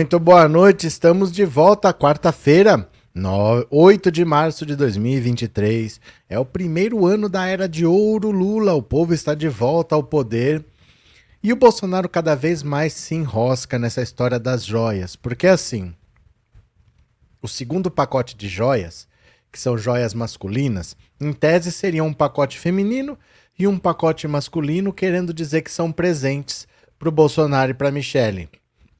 Muito boa noite, estamos de volta quarta-feira, 8 de março de 2023. É o primeiro ano da era de ouro Lula, o povo está de volta ao poder. E o Bolsonaro cada vez mais se enrosca nessa história das joias, porque assim, o segundo pacote de joias, que são joias masculinas, em tese seria um pacote feminino e um pacote masculino, querendo dizer que são presentes para o Bolsonaro e para Michelle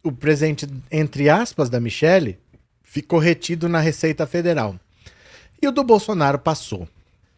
o presente, entre aspas, da Michelle ficou retido na Receita Federal. E o do Bolsonaro passou.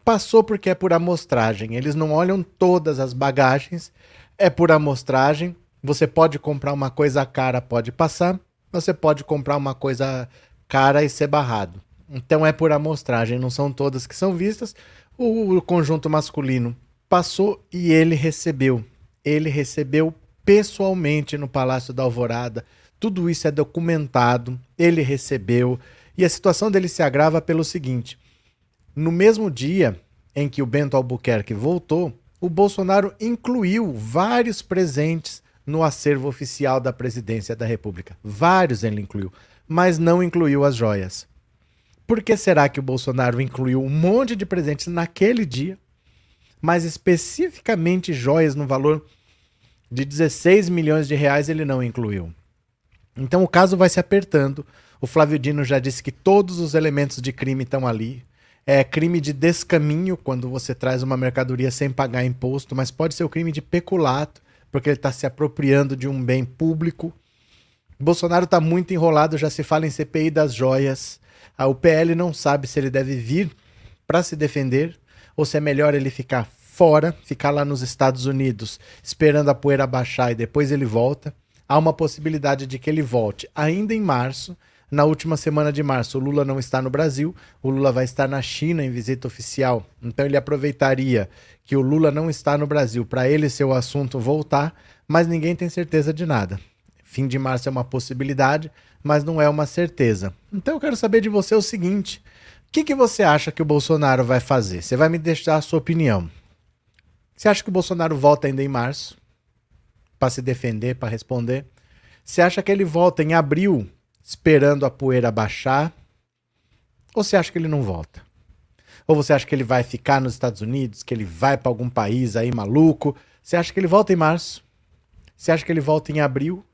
Passou porque é por amostragem. Eles não olham todas as bagagens, é por amostragem. Você pode comprar uma coisa cara, pode passar. Você pode comprar uma coisa cara e ser barrado. Então é por amostragem, não são todas que são vistas. O, o conjunto masculino passou e ele recebeu. Ele recebeu pessoalmente no Palácio da Alvorada. Tudo isso é documentado, ele recebeu. E a situação dele se agrava pelo seguinte: no mesmo dia em que o Bento Albuquerque voltou, o Bolsonaro incluiu vários presentes no acervo oficial da presidência da República. Vários ele incluiu, mas não incluiu as joias. Por que será que o Bolsonaro incluiu um monte de presentes naquele dia, mas especificamente joias no valor de 16 milhões de reais ele não incluiu. Então o caso vai se apertando. O Flávio Dino já disse que todos os elementos de crime estão ali. É crime de descaminho quando você traz uma mercadoria sem pagar imposto, mas pode ser o crime de peculato, porque ele está se apropriando de um bem público. Bolsonaro está muito enrolado, já se fala em CPI das joias. A UPL não sabe se ele deve vir para se defender ou se é melhor ele ficar fora, ficar lá nos Estados Unidos esperando a poeira baixar e depois ele volta. Há uma possibilidade de que ele volte ainda em março. Na última semana de março, o Lula não está no Brasil, o Lula vai estar na China em visita oficial. Então ele aproveitaria que o Lula não está no Brasil para ele ser o assunto voltar, mas ninguém tem certeza de nada. Fim de março é uma possibilidade, mas não é uma certeza. Então eu quero saber de você o seguinte: o que, que você acha que o Bolsonaro vai fazer? Você vai me deixar a sua opinião. Você acha que o Bolsonaro volta ainda em março para se defender, para responder? Você acha que ele volta em abril esperando a poeira baixar? Ou você acha que ele não volta? Ou você acha que ele vai ficar nos Estados Unidos, que ele vai para algum país aí maluco? Você acha que ele volta em março? Você acha que ele volta em abril?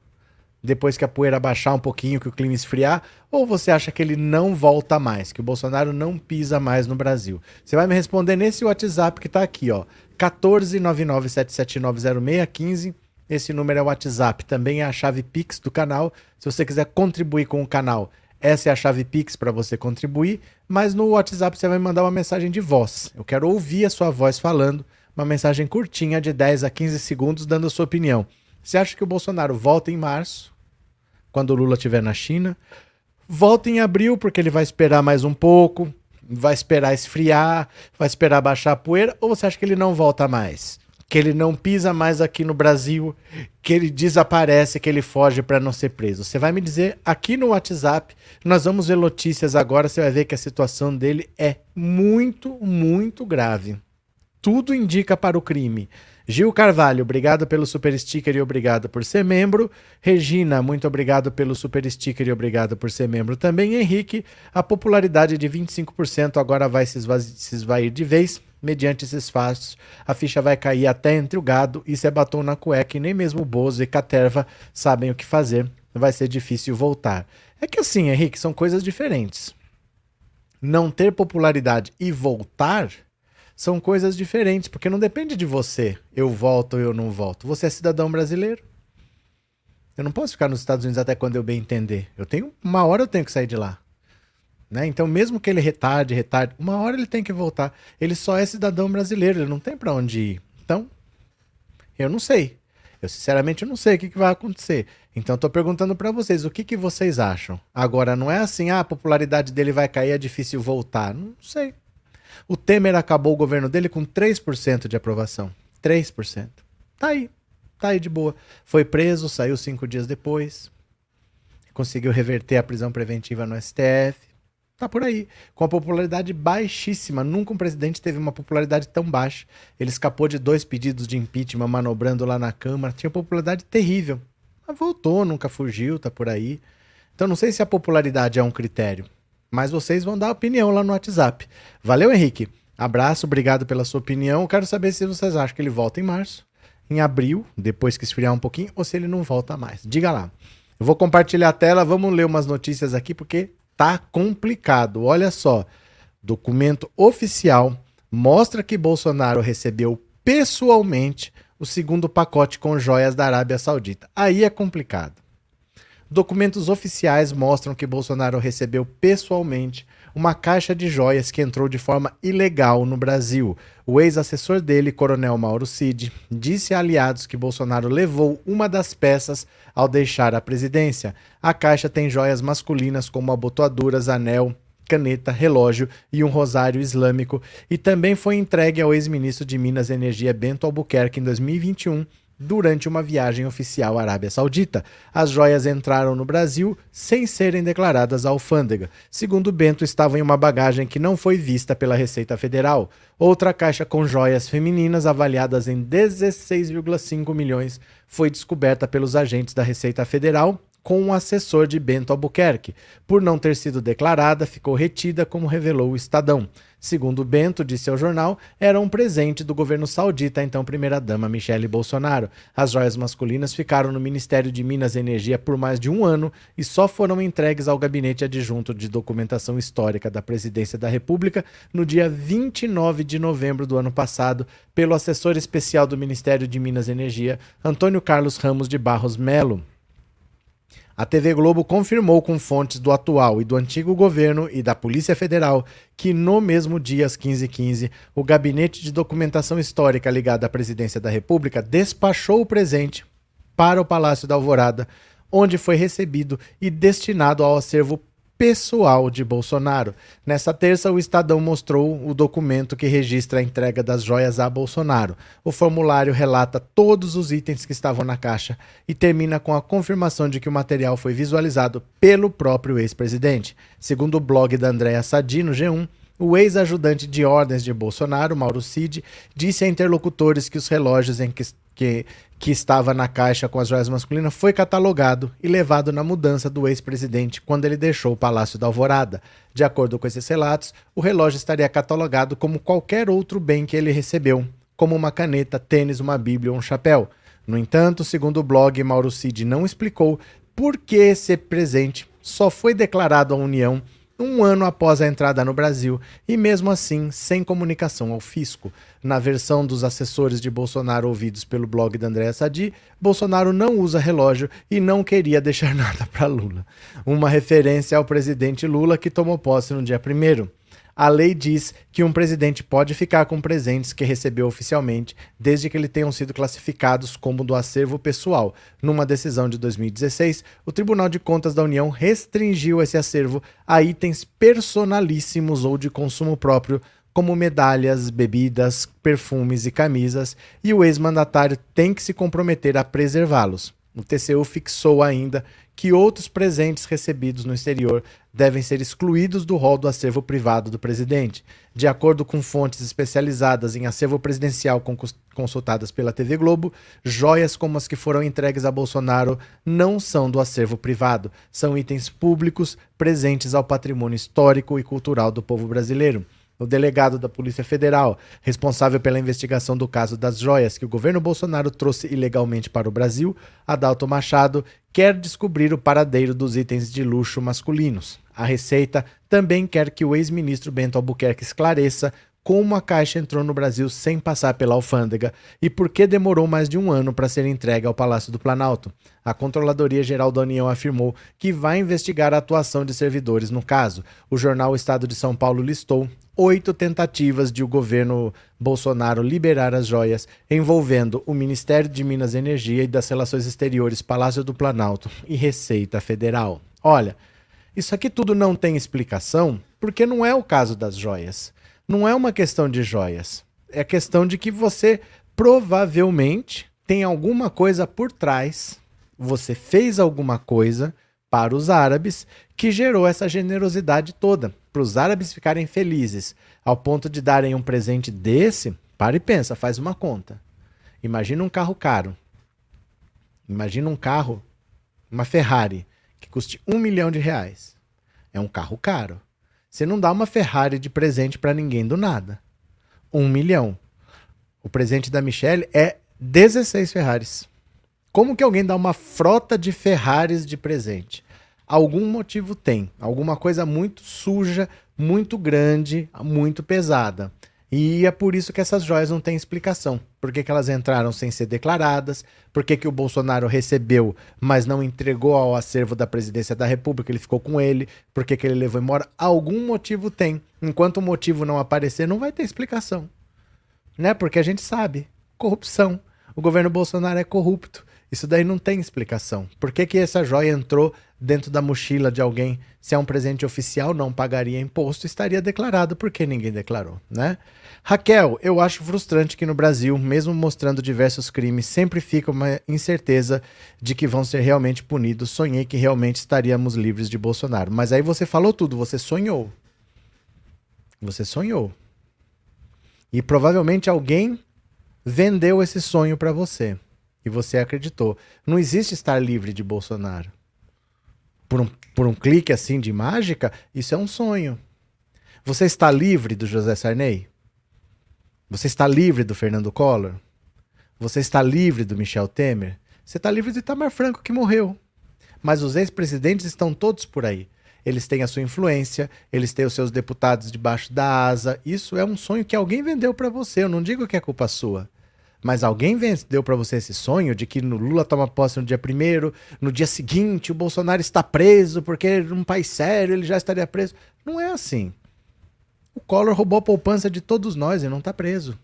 depois que a poeira baixar um pouquinho, que o clima esfriar, ou você acha que ele não volta mais, que o Bolsonaro não pisa mais no Brasil? Você vai me responder nesse WhatsApp que está aqui, ó, 14997790615. Esse número é o WhatsApp, também é a chave Pix do canal. Se você quiser contribuir com o canal, essa é a chave Pix para você contribuir, mas no WhatsApp você vai mandar uma mensagem de voz. Eu quero ouvir a sua voz falando, uma mensagem curtinha de 10 a 15 segundos dando a sua opinião. Você acha que o Bolsonaro volta em março, quando o Lula estiver na China? Volta em abril, porque ele vai esperar mais um pouco, vai esperar esfriar, vai esperar baixar a poeira, ou você acha que ele não volta mais? Que ele não pisa mais aqui no Brasil, que ele desaparece, que ele foge para não ser preso. Você vai me dizer aqui no WhatsApp, nós vamos ver notícias agora, você vai ver que a situação dele é muito, muito grave. Tudo indica para o crime. Gil Carvalho, obrigado pelo super sticker e obrigado por ser membro. Regina, muito obrigado pelo super sticker e obrigado por ser membro também. Henrique, a popularidade de 25% agora vai se, se esvair de vez. Mediante esses fatos, a ficha vai cair até entre o gado. Isso é batom na cueca e nem mesmo o Bozo e Caterva sabem o que fazer. Vai ser difícil voltar. É que assim, Henrique, são coisas diferentes. Não ter popularidade e voltar são coisas diferentes, porque não depende de você, eu volto ou eu não volto. Você é cidadão brasileiro. Eu não posso ficar nos Estados Unidos até quando eu bem entender. Eu tenho uma hora eu tenho que sair de lá. Né? Então, mesmo que ele retarde, retarde, uma hora ele tem que voltar. Ele só é cidadão brasileiro, ele não tem para onde ir. Então, eu não sei. Eu sinceramente não sei o que, que vai acontecer. Então, estou perguntando para vocês, o que, que vocês acham? Agora, não é assim, ah, a popularidade dele vai cair, é difícil voltar. Não sei. O Temer acabou o governo dele com 3% de aprovação. 3%. Tá aí. Tá aí de boa. Foi preso, saiu cinco dias depois. Conseguiu reverter a prisão preventiva no STF. Tá por aí. Com a popularidade baixíssima. Nunca um presidente teve uma popularidade tão baixa. Ele escapou de dois pedidos de impeachment manobrando lá na Câmara. Tinha popularidade terrível. Mas voltou, nunca fugiu, tá por aí. Então não sei se a popularidade é um critério, mas vocês vão dar opinião lá no WhatsApp. Valeu, Henrique. Abraço, obrigado pela sua opinião. Quero saber se vocês acham que ele volta em março, em abril, depois que esfriar um pouquinho, ou se ele não volta mais. Diga lá. Eu vou compartilhar a tela, vamos ler umas notícias aqui porque tá complicado. Olha só. Documento oficial mostra que Bolsonaro recebeu pessoalmente o segundo pacote com joias da Arábia Saudita. Aí é complicado. Documentos oficiais mostram que Bolsonaro recebeu pessoalmente uma caixa de joias que entrou de forma ilegal no Brasil. O ex-assessor dele, Coronel Mauro Cid, disse a aliados que Bolsonaro levou uma das peças ao deixar a presidência. A caixa tem joias masculinas como abotoaduras, anel, caneta, relógio e um rosário islâmico, e também foi entregue ao ex-ministro de Minas e Energia Bento Albuquerque em 2021 durante uma viagem oficial à Arábia Saudita. As joias entraram no Brasil sem serem declaradas à alfândega. Segundo Bento, estavam em uma bagagem que não foi vista pela Receita Federal. Outra caixa com joias femininas avaliadas em 16,5 milhões foi descoberta pelos agentes da Receita Federal com um assessor de Bento Albuquerque. Por não ter sido declarada, ficou retida, como revelou o Estadão. Segundo Bento, disse ao jornal, era um presente do governo saudita, então primeira-dama Michele Bolsonaro. As joias masculinas ficaram no Ministério de Minas e Energia por mais de um ano e só foram entregues ao Gabinete Adjunto de Documentação Histórica da Presidência da República no dia 29 de novembro do ano passado, pelo assessor especial do Ministério de Minas e Energia, Antônio Carlos Ramos de Barros Melo. A TV Globo confirmou com fontes do atual e do antigo governo e da Polícia Federal que no mesmo dia, às 15h15, o Gabinete de Documentação Histórica ligado à Presidência da República despachou o presente para o Palácio da Alvorada, onde foi recebido e destinado ao acervo pessoal de Bolsonaro. Nessa terça, o Estadão mostrou o documento que registra a entrega das joias a Bolsonaro. O formulário relata todos os itens que estavam na caixa e termina com a confirmação de que o material foi visualizado pelo próprio ex-presidente. Segundo o blog da Andréa Sadi, no G1, o ex-ajudante de ordens de Bolsonaro, Mauro Cid, disse a interlocutores que os relógios em que, que que estava na caixa com as joias masculinas foi catalogado e levado na mudança do ex-presidente quando ele deixou o Palácio da Alvorada. De acordo com esses relatos, o relógio estaria catalogado como qualquer outro bem que ele recebeu, como uma caneta, tênis, uma bíblia ou um chapéu. No entanto, segundo o blog, Mauro Cid não explicou por que esse presente só foi declarado à União um ano após a entrada no Brasil e, mesmo assim, sem comunicação ao fisco. Na versão dos assessores de Bolsonaro ouvidos pelo blog da Andréa Sadi, Bolsonaro não usa relógio e não queria deixar nada para Lula. Uma referência ao presidente Lula que tomou posse no dia 1 a lei diz que um presidente pode ficar com presentes que recebeu oficialmente, desde que eles tenham sido classificados como do acervo pessoal. Numa decisão de 2016, o Tribunal de Contas da União restringiu esse acervo a itens personalíssimos ou de consumo próprio, como medalhas, bebidas, perfumes e camisas, e o ex-mandatário tem que se comprometer a preservá-los. O TCU fixou ainda que outros presentes recebidos no exterior devem ser excluídos do rol do acervo privado do presidente. De acordo com fontes especializadas em acervo presidencial consultadas pela TV Globo, joias como as que foram entregues a Bolsonaro não são do acervo privado, são itens públicos presentes ao patrimônio histórico e cultural do povo brasileiro o delegado da Polícia Federal, responsável pela investigação do caso das joias que o governo Bolsonaro trouxe ilegalmente para o Brasil, Adalto Machado, quer descobrir o paradeiro dos itens de luxo masculinos. A Receita também quer que o ex-ministro Bento Albuquerque esclareça como a caixa entrou no Brasil sem passar pela alfândega e por que demorou mais de um ano para ser entregue ao Palácio do Planalto. A Controladoria Geral da União afirmou que vai investigar a atuação de servidores no caso. O jornal Estado de São Paulo listou oito tentativas de o governo Bolsonaro liberar as joias, envolvendo o Ministério de Minas e Energia e das Relações Exteriores, Palácio do Planalto e Receita Federal. Olha, isso aqui tudo não tem explicação, porque não é o caso das joias. Não é uma questão de joias. É questão de que você provavelmente tem alguma coisa por trás, você fez alguma coisa para os árabes que gerou essa generosidade toda para os árabes ficarem felizes ao ponto de darem um presente desse, para e pensa, faz uma conta. Imagina um carro caro. Imagina um carro uma Ferrari, que custe um milhão de reais, é um carro caro. Você não dá uma Ferrari de presente para ninguém do nada. Um milhão. O presente da Michelle é 16 Ferraris. Como que alguém dá uma frota de Ferraris de presente? Algum motivo tem. Alguma coisa muito suja, muito grande, muito pesada. E é por isso que essas joias não têm explicação. Por que, que elas entraram sem ser declaradas? Por que, que o Bolsonaro recebeu, mas não entregou ao acervo da presidência da República? Ele ficou com ele. Por que, que ele levou embora? Algum motivo tem. Enquanto o motivo não aparecer, não vai ter explicação. Né? Porque a gente sabe. Corrupção. O governo Bolsonaro é corrupto. Isso daí não tem explicação. Por que, que essa joia entrou dentro da mochila de alguém? Se é um presente oficial, não pagaria imposto, estaria declarado. Por que ninguém declarou, né? Raquel, eu acho frustrante que no Brasil, mesmo mostrando diversos crimes, sempre fica uma incerteza de que vão ser realmente punidos. Sonhei que realmente estaríamos livres de Bolsonaro. Mas aí você falou tudo, você sonhou. Você sonhou. E provavelmente alguém vendeu esse sonho para você. E você acreditou. Não existe estar livre de Bolsonaro. Por um, por um clique assim de mágica, isso é um sonho. Você está livre do José Sarney? Você está livre do Fernando Collor? Você está livre do Michel Temer? Você está livre do Itamar Franco, que morreu. Mas os ex-presidentes estão todos por aí. Eles têm a sua influência, eles têm os seus deputados debaixo da asa. Isso é um sonho que alguém vendeu para você. Eu não digo que é culpa sua. Mas alguém deu para você esse sonho de que no Lula toma posse no dia primeiro, no dia seguinte o Bolsonaro está preso porque num país sério ele já estaria preso. Não é assim. O Collor roubou a poupança de todos nós e não está preso.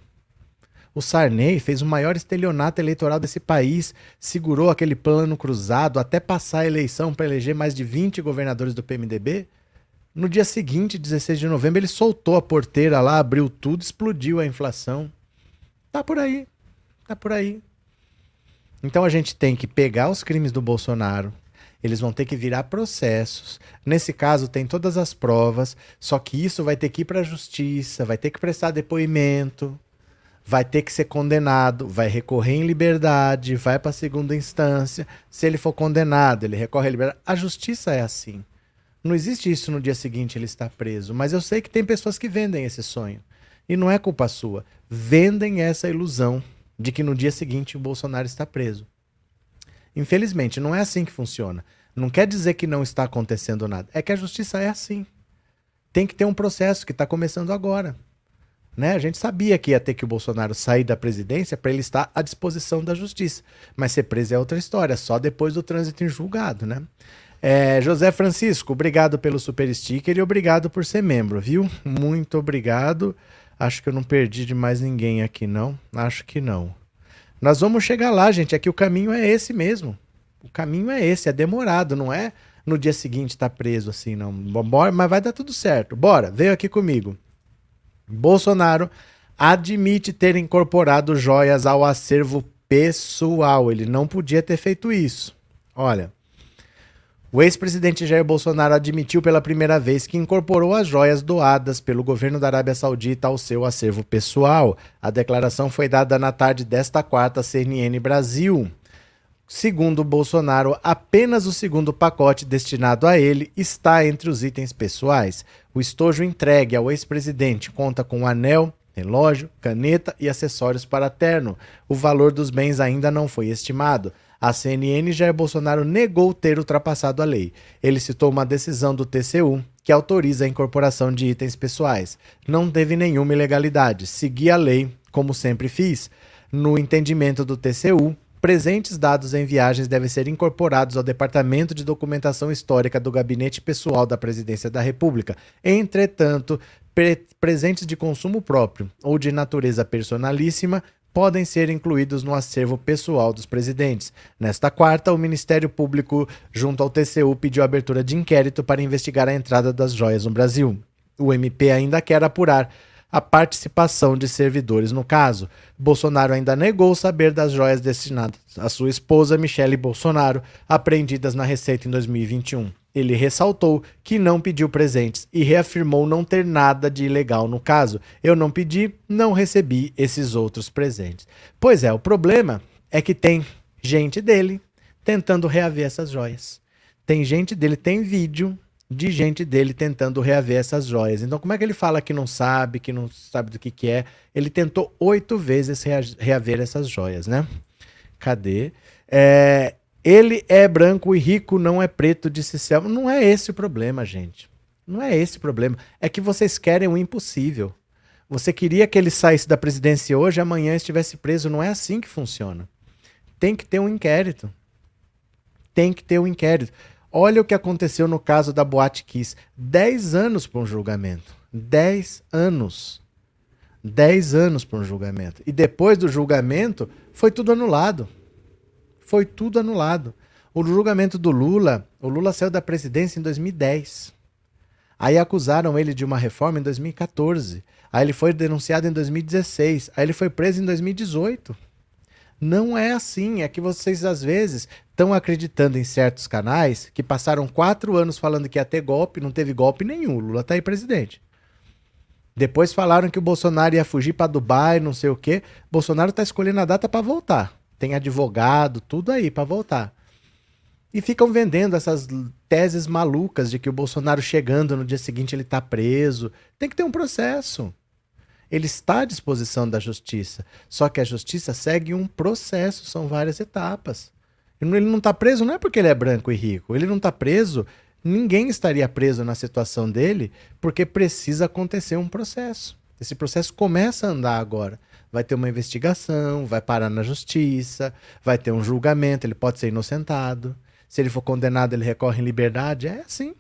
O Sarney fez o maior estelionato eleitoral desse país, segurou aquele plano cruzado até passar a eleição para eleger mais de 20 governadores do PMDB. No dia seguinte, 16 de novembro, ele soltou a porteira lá, abriu tudo, explodiu a inflação. Tá por aí. Tá por aí. Então a gente tem que pegar os crimes do Bolsonaro, eles vão ter que virar processos. Nesse caso, tem todas as provas, só que isso vai ter que ir para a justiça, vai ter que prestar depoimento, vai ter que ser condenado, vai recorrer em liberdade, vai para a segunda instância. Se ele for condenado, ele recorre à liberdade. A justiça é assim. Não existe isso no dia seguinte ele está preso, mas eu sei que tem pessoas que vendem esse sonho. E não é culpa sua. Vendem essa ilusão de que no dia seguinte o Bolsonaro está preso. Infelizmente, não é assim que funciona. Não quer dizer que não está acontecendo nada. É que a justiça é assim. Tem que ter um processo que está começando agora. Né? A gente sabia que ia ter que o Bolsonaro sair da presidência para ele estar à disposição da justiça. Mas ser preso é outra história, só depois do trânsito em julgado, né? É, José Francisco, obrigado pelo super sticker e obrigado por ser membro, viu? Muito obrigado. Acho que eu não perdi de mais ninguém aqui, não. Acho que não. Nós vamos chegar lá, gente. Aqui o caminho é esse mesmo. O caminho é esse, é demorado, não é no dia seguinte tá preso assim, não. Bora, mas vai dar tudo certo. Bora, veio aqui comigo. Bolsonaro admite ter incorporado joias ao acervo pessoal. Ele não podia ter feito isso. Olha, o ex-presidente Jair Bolsonaro admitiu pela primeira vez que incorporou as joias doadas pelo governo da Arábia Saudita ao seu acervo pessoal. A declaração foi dada na tarde desta quarta CNN Brasil. Segundo Bolsonaro, apenas o segundo pacote destinado a ele está entre os itens pessoais. O estojo entregue ao ex-presidente conta com anel, relógio, caneta e acessórios para terno. O valor dos bens ainda não foi estimado. A CNN Jair Bolsonaro negou ter ultrapassado a lei. Ele citou uma decisão do TCU que autoriza a incorporação de itens pessoais. Não teve nenhuma ilegalidade. Segui a lei, como sempre fiz. No entendimento do TCU, presentes dados em viagens devem ser incorporados ao Departamento de Documentação Histórica do Gabinete Pessoal da Presidência da República. Entretanto, pre presentes de consumo próprio ou de natureza personalíssima podem ser incluídos no acervo pessoal dos presidentes. Nesta quarta, o Ministério Público, junto ao TCU, pediu abertura de inquérito para investigar a entrada das joias no Brasil. O MP ainda quer apurar a participação de servidores no caso. Bolsonaro ainda negou saber das joias destinadas à sua esposa Michele Bolsonaro, apreendidas na Receita em 2021. Ele ressaltou que não pediu presentes e reafirmou não ter nada de ilegal no caso. Eu não pedi, não recebi esses outros presentes. Pois é, o problema é que tem gente dele, tentando reaver essas joias. Tem gente dele, tem vídeo de gente dele tentando reaver essas joias. Então, como é que ele fala que não sabe, que não sabe do que, que é? Ele tentou oito vezes reaver essas joias, né? Cadê? É, ele é branco e rico, não é preto, disse Selma. Não é esse o problema, gente. Não é esse o problema. É que vocês querem o impossível. Você queria que ele saísse da presidência hoje, amanhã estivesse preso. Não é assim que funciona. Tem que ter um inquérito. Tem que ter um inquérito. Olha o que aconteceu no caso da Boate Kiss. Dez anos para um julgamento. Dez anos. Dez anos para um julgamento. E depois do julgamento, foi tudo anulado foi tudo anulado. O julgamento do Lula, o Lula saiu da presidência em 2010. Aí acusaram ele de uma reforma em 2014. Aí ele foi denunciado em 2016. Aí ele foi preso em 2018. Não é assim. É que vocês, às vezes, estão acreditando em certos canais que passaram quatro anos falando que ia ter golpe, não teve golpe nenhum. O Lula tá aí presidente. Depois falaram que o Bolsonaro ia fugir para Dubai, não sei o quê. Bolsonaro tá escolhendo a data para voltar tem advogado, tudo aí para voltar. E ficam vendendo essas teses malucas de que o Bolsonaro chegando no dia seguinte ele está preso. Tem que ter um processo. Ele está à disposição da justiça. Só que a justiça segue um processo, são várias etapas. Ele não está preso não é porque ele é branco e rico. Ele não está preso, ninguém estaria preso na situação dele, porque precisa acontecer um processo. Esse processo começa a andar agora vai ter uma investigação, vai parar na justiça, vai ter um julgamento, ele pode ser inocentado. Se ele for condenado, ele recorre em liberdade. É assim.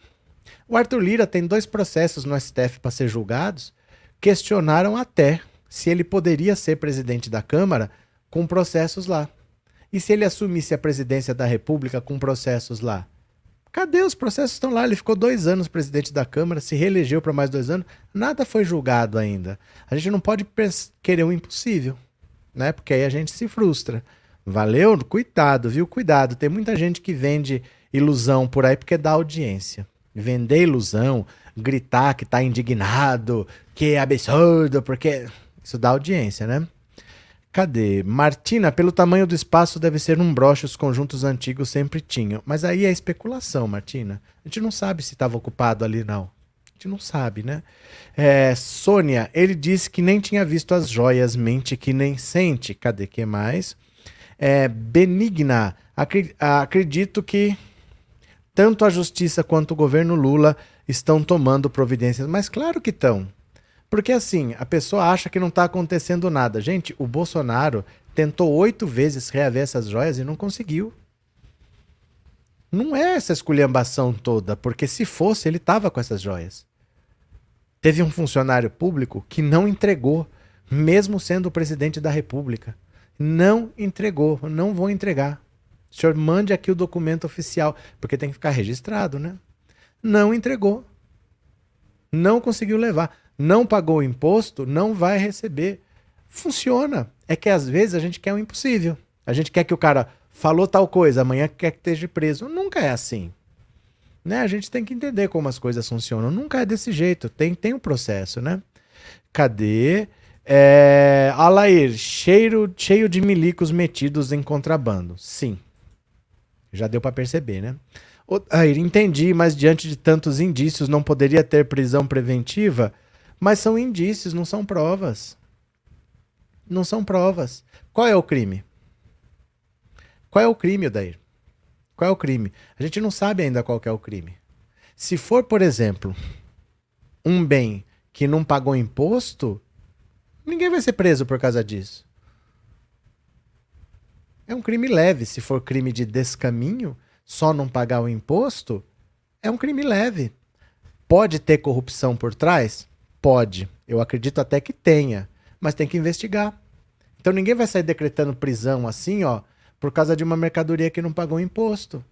O Arthur Lira tem dois processos no STF para ser julgados. Questionaram até se ele poderia ser presidente da Câmara com processos lá. E se ele assumisse a presidência da República com processos lá? Cadê os processos? Estão lá. Ele ficou dois anos presidente da Câmara, se reelegeu para mais dois anos, nada foi julgado ainda. A gente não pode querer o impossível, né? Porque aí a gente se frustra. Valeu? Cuidado, viu? Cuidado. Tem muita gente que vende ilusão por aí porque dá audiência. Vender ilusão, gritar que tá indignado, que é absurdo, porque isso dá audiência, né? Cadê? Martina, pelo tamanho do espaço, deve ser um broche, os conjuntos antigos sempre tinham. Mas aí é especulação, Martina. A gente não sabe se estava ocupado ali, não. A gente não sabe, né? É, Sônia, ele disse que nem tinha visto as joias, mente que nem sente. Cadê que mais? É, Benigna, acredito que tanto a justiça quanto o governo Lula estão tomando providências. Mas claro que estão. Porque assim, a pessoa acha que não está acontecendo nada. Gente, o Bolsonaro tentou oito vezes reaver essas joias e não conseguiu. Não é essa esculhambação toda, porque se fosse, ele estava com essas joias. Teve um funcionário público que não entregou, mesmo sendo o presidente da República. Não entregou, não vou entregar. O senhor mande aqui o documento oficial, porque tem que ficar registrado, né? Não entregou. Não conseguiu levar não pagou o imposto, não vai receber. Funciona. É que às vezes a gente quer o impossível. A gente quer que o cara falou tal coisa, amanhã quer que esteja preso. Nunca é assim. Né? A gente tem que entender como as coisas funcionam. Nunca é desse jeito. Tem, tem um processo, né? Cadê? É... Alair, cheiro, cheio de milicos metidos em contrabando. Sim. Já deu para perceber, né? Alair, entendi, mas diante de tantos indícios, não poderia ter prisão preventiva? Mas são indícios, não são provas. Não são provas. Qual é o crime? Qual é o crime, Odair? Qual é o crime? A gente não sabe ainda qual é o crime. Se for, por exemplo, um bem que não pagou imposto, ninguém vai ser preso por causa disso. É um crime leve. Se for crime de descaminho, só não pagar o imposto, é um crime leve. Pode ter corrupção por trás? Pode. Eu acredito até que tenha. Mas tem que investigar. Então ninguém vai sair decretando prisão assim, ó, por causa de uma mercadoria que não pagou imposto.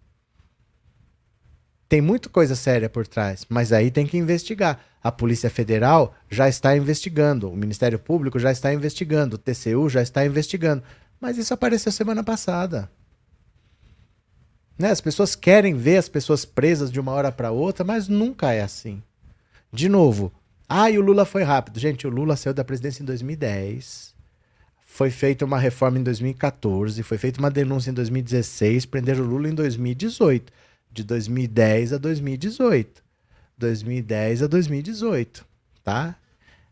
Tem muita coisa séria por trás, mas aí tem que investigar. A Polícia Federal já está investigando, o Ministério Público já está investigando, o TCU já está investigando. Mas isso apareceu semana passada. Né? As pessoas querem ver as pessoas presas de uma hora para outra, mas nunca é assim. De novo, ah, e o Lula foi rápido. Gente, o Lula saiu da presidência em 2010. foi feita uma reforma em 2014, foi feita uma denúncia em 2016, prenderam o Lula em 2018. De 2010 a 2018. 2010 a 2018, tá?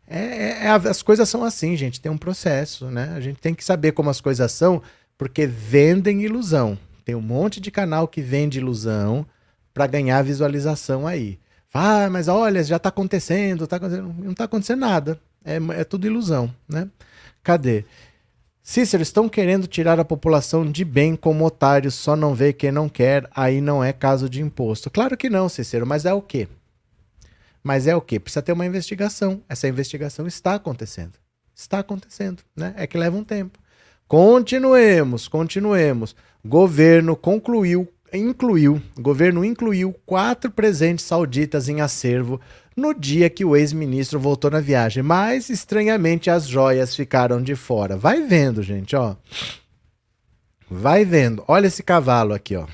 É, é, é as coisas são assim, gente, tem um processo, né? A gente tem que saber como as coisas são, porque vendem ilusão. Tem um monte de canal que vende ilusão para ganhar visualização aí. Ah, mas olha, já está acontecendo, tá acontecendo. não está acontecendo nada. É, é tudo ilusão, né? Cadê? Cícero, estão querendo tirar a população de bem como otários, só não vê quem não quer, aí não é caso de imposto. Claro que não, Cícero, mas é o quê? Mas é o quê? Precisa ter uma investigação. Essa investigação está acontecendo. Está acontecendo, né? É que leva um tempo. Continuemos, continuemos. Governo concluiu, incluiu, governo incluiu quatro presentes sauditas em acervo no dia que o ex-ministro voltou na viagem, mas estranhamente as joias ficaram de fora. Vai vendo, gente, ó. Vai vendo. Olha esse cavalo aqui, ó.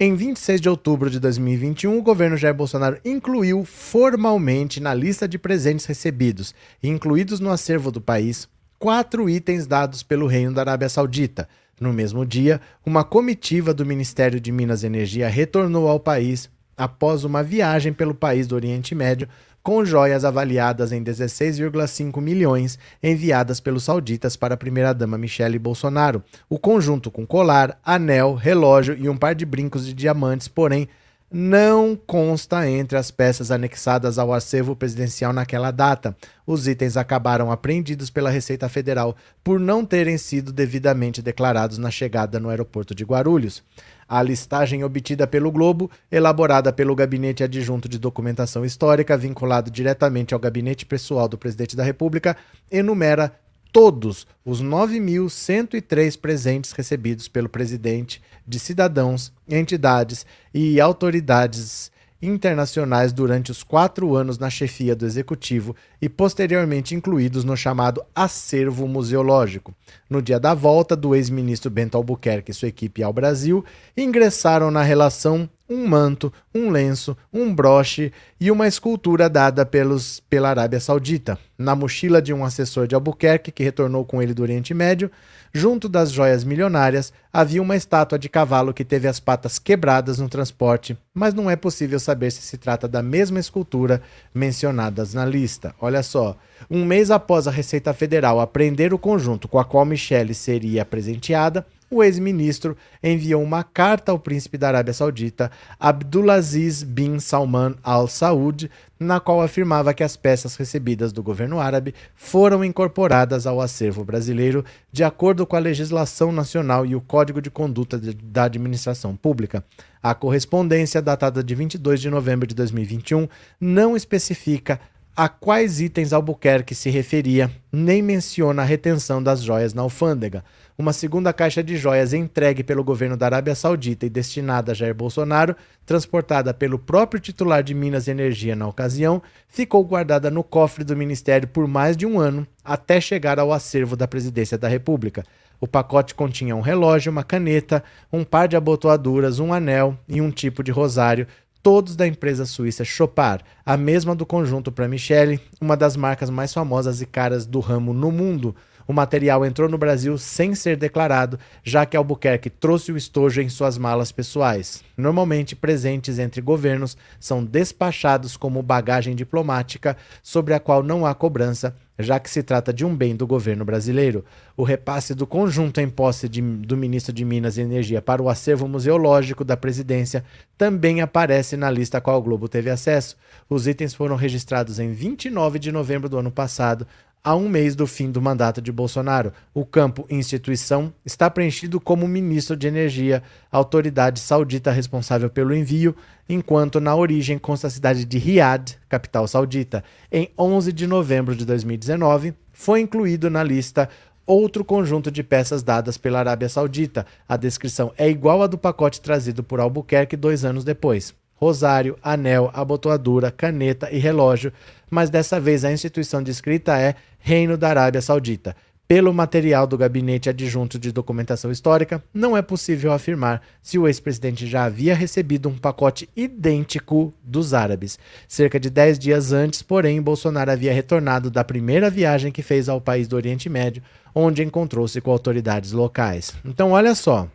Em 26 de outubro de 2021, o governo Jair Bolsonaro incluiu formalmente na lista de presentes recebidos, incluídos no acervo do país, quatro itens dados pelo Reino da Arábia Saudita. No mesmo dia, uma comitiva do Ministério de Minas e Energia retornou ao país após uma viagem pelo país do Oriente Médio com joias avaliadas em 16,5 milhões enviadas pelos sauditas para a primeira-dama Michele Bolsonaro. O conjunto com colar, anel, relógio e um par de brincos de diamantes, porém, não consta entre as peças anexadas ao acervo presidencial naquela data. Os itens acabaram apreendidos pela Receita Federal por não terem sido devidamente declarados na chegada no aeroporto de Guarulhos. A listagem obtida pelo Globo, elaborada pelo Gabinete Adjunto de Documentação Histórica, vinculado diretamente ao gabinete pessoal do presidente da República, enumera todos os 9.103 presentes recebidos pelo presidente de cidadãos, entidades e autoridades internacionais durante os quatro anos na chefia do executivo e posteriormente incluídos no chamado acervo museológico. No dia da volta do ex-ministro Bento Albuquerque e sua equipe ao Brasil, ingressaram na relação um manto, um lenço, um broche e uma escultura dada pelos, pela Arábia Saudita. Na mochila de um assessor de Albuquerque, que retornou com ele do Oriente Médio, junto das joias milionárias, havia uma estátua de cavalo que teve as patas quebradas no transporte, mas não é possível saber se se trata da mesma escultura mencionadas na lista. Olha só, um mês após a Receita Federal apreender o conjunto com a qual Michelle seria presenteada, o ex-ministro enviou uma carta ao príncipe da Arábia Saudita, Abdulaziz bin Salman Al Saud, na qual afirmava que as peças recebidas do governo árabe foram incorporadas ao acervo brasileiro de acordo com a legislação nacional e o Código de Conduta da Administração Pública. A correspondência, datada de 22 de novembro de 2021, não especifica a quais itens Albuquerque se referia, nem menciona a retenção das joias na alfândega uma segunda caixa de joias entregue pelo governo da Arábia Saudita e destinada a Jair Bolsonaro, transportada pelo próprio titular de Minas e Energia na ocasião, ficou guardada no cofre do ministério por mais de um ano, até chegar ao acervo da Presidência da República. O pacote continha um relógio, uma caneta, um par de abotoaduras, um anel e um tipo de rosário, todos da empresa suíça Chopard, a mesma do conjunto para Michele, uma das marcas mais famosas e caras do ramo no mundo. O material entrou no Brasil sem ser declarado, já que Albuquerque trouxe o estojo em suas malas pessoais. Normalmente, presentes entre governos são despachados como bagagem diplomática, sobre a qual não há cobrança, já que se trata de um bem do governo brasileiro. O repasse do conjunto em posse de, do ministro de Minas e Energia para o acervo museológico da presidência também aparece na lista a qual o Globo teve acesso. Os itens foram registrados em 29 de novembro do ano passado, a um mês do fim do mandato de Bolsonaro. O campo instituição está preenchido como ministro de Energia, autoridade saudita responsável pelo envio, enquanto na origem consta a cidade de Riad, capital saudita. Em 11 de novembro de 2019, foi incluído na lista outro conjunto de peças dadas pela Arábia Saudita. A descrição é igual à do pacote trazido por Albuquerque dois anos depois rosário, anel, abotoadura, caneta e relógio, mas dessa vez a instituição descrita é Reino da Arábia Saudita. Pelo material do Gabinete Adjunto de Documentação Histórica, não é possível afirmar se o ex-presidente já havia recebido um pacote idêntico dos árabes. Cerca de 10 dias antes, porém, Bolsonaro havia retornado da primeira viagem que fez ao país do Oriente Médio, onde encontrou-se com autoridades locais. Então, olha só.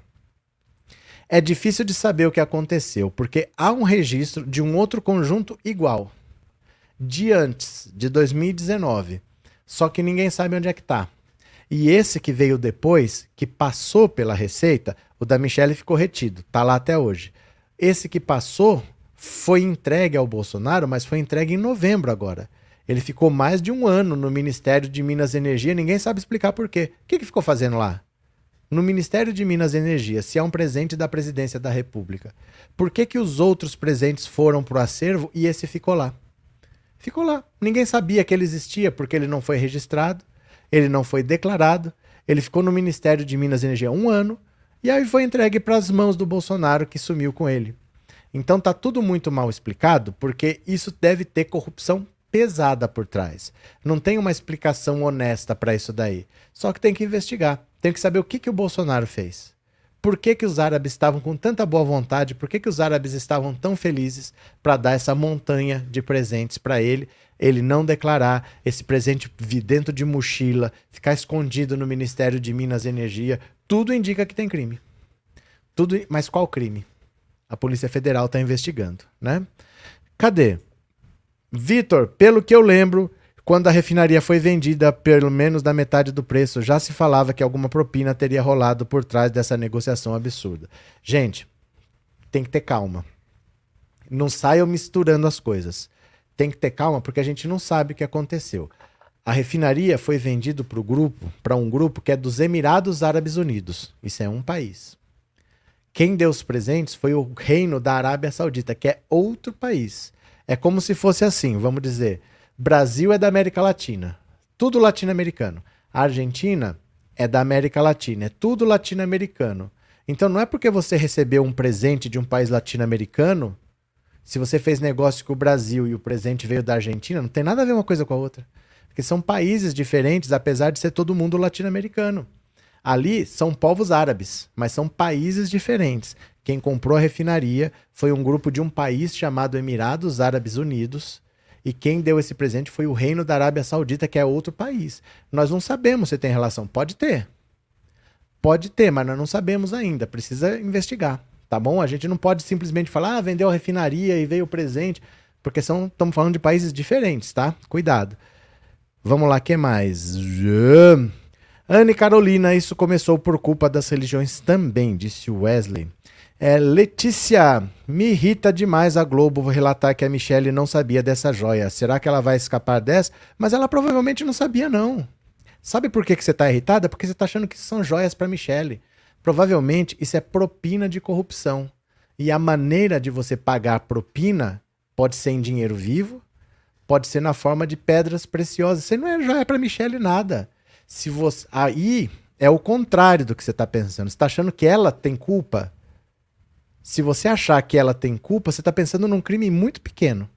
É difícil de saber o que aconteceu, porque há um registro de um outro conjunto igual, de antes, de 2019. Só que ninguém sabe onde é que está. E esse que veio depois, que passou pela Receita, o da Michelle ficou retido, tá lá até hoje. Esse que passou foi entregue ao Bolsonaro, mas foi entregue em novembro agora. Ele ficou mais de um ano no Ministério de Minas e Energia, ninguém sabe explicar por quê. O que, que ficou fazendo lá? No Ministério de Minas e Energia, se é um presente da Presidência da República, por que, que os outros presentes foram para o acervo e esse ficou lá? Ficou lá. Ninguém sabia que ele existia porque ele não foi registrado ele não foi declarado, ele ficou no Ministério de Minas e Energia um ano, e aí foi entregue para as mãos do Bolsonaro, que sumiu com ele. Então tá tudo muito mal explicado, porque isso deve ter corrupção pesada por trás. Não tem uma explicação honesta para isso daí. Só que tem que investigar. Tem que saber o que, que o Bolsonaro fez. Por que, que os árabes estavam com tanta boa vontade? Por que, que os árabes estavam tão felizes para dar essa montanha de presentes para ele ele não declarar esse presente vir dentro de mochila, ficar escondido no Ministério de Minas e Energia, tudo indica que tem crime. Tudo, mas qual crime? A Polícia Federal está investigando, né? Cadê? Vitor, pelo que eu lembro, quando a refinaria foi vendida pelo menos da metade do preço, já se falava que alguma propina teria rolado por trás dessa negociação absurda. Gente, tem que ter calma. Não saiam misturando as coisas tem que ter calma porque a gente não sabe o que aconteceu. A refinaria foi vendida para grupo, para um grupo que é dos Emirados Árabes Unidos. Isso é um país. Quem deu os presentes foi o reino da Arábia Saudita, que é outro país. É como se fosse assim, vamos dizer, Brasil é da América Latina, tudo latino-americano. A Argentina é da América Latina, é tudo latino-americano. Então não é porque você recebeu um presente de um país latino-americano se você fez negócio com o Brasil e o presente veio da Argentina, não tem nada a ver uma coisa com a outra. Porque são países diferentes, apesar de ser todo mundo latino-americano. Ali são povos árabes, mas são países diferentes. Quem comprou a refinaria foi um grupo de um país chamado Emirados Árabes Unidos. E quem deu esse presente foi o Reino da Arábia Saudita, que é outro país. Nós não sabemos se tem relação. Pode ter. Pode ter, mas nós não sabemos ainda. Precisa investigar tá bom? A gente não pode simplesmente falar, ah, vendeu a refinaria e veio o presente, porque estamos falando de países diferentes, tá? Cuidado. Vamos lá, que mais? Anne Carolina, isso começou por culpa das religiões também, disse Wesley. É, Letícia, me irrita demais a Globo relatar que a Michelle não sabia dessa joia. Será que ela vai escapar dessa? Mas ela provavelmente não sabia, não. Sabe por que, que você está irritada? Porque você está achando que são joias para Michelle. Provavelmente isso é propina de corrupção. E a maneira de você pagar propina pode ser em dinheiro vivo, pode ser na forma de pedras preciosas. Você não é joia para Michelle nada. Se você aí é o contrário do que você está pensando. Você está achando que ela tem culpa? Se você achar que ela tem culpa, você está pensando num crime muito pequeno.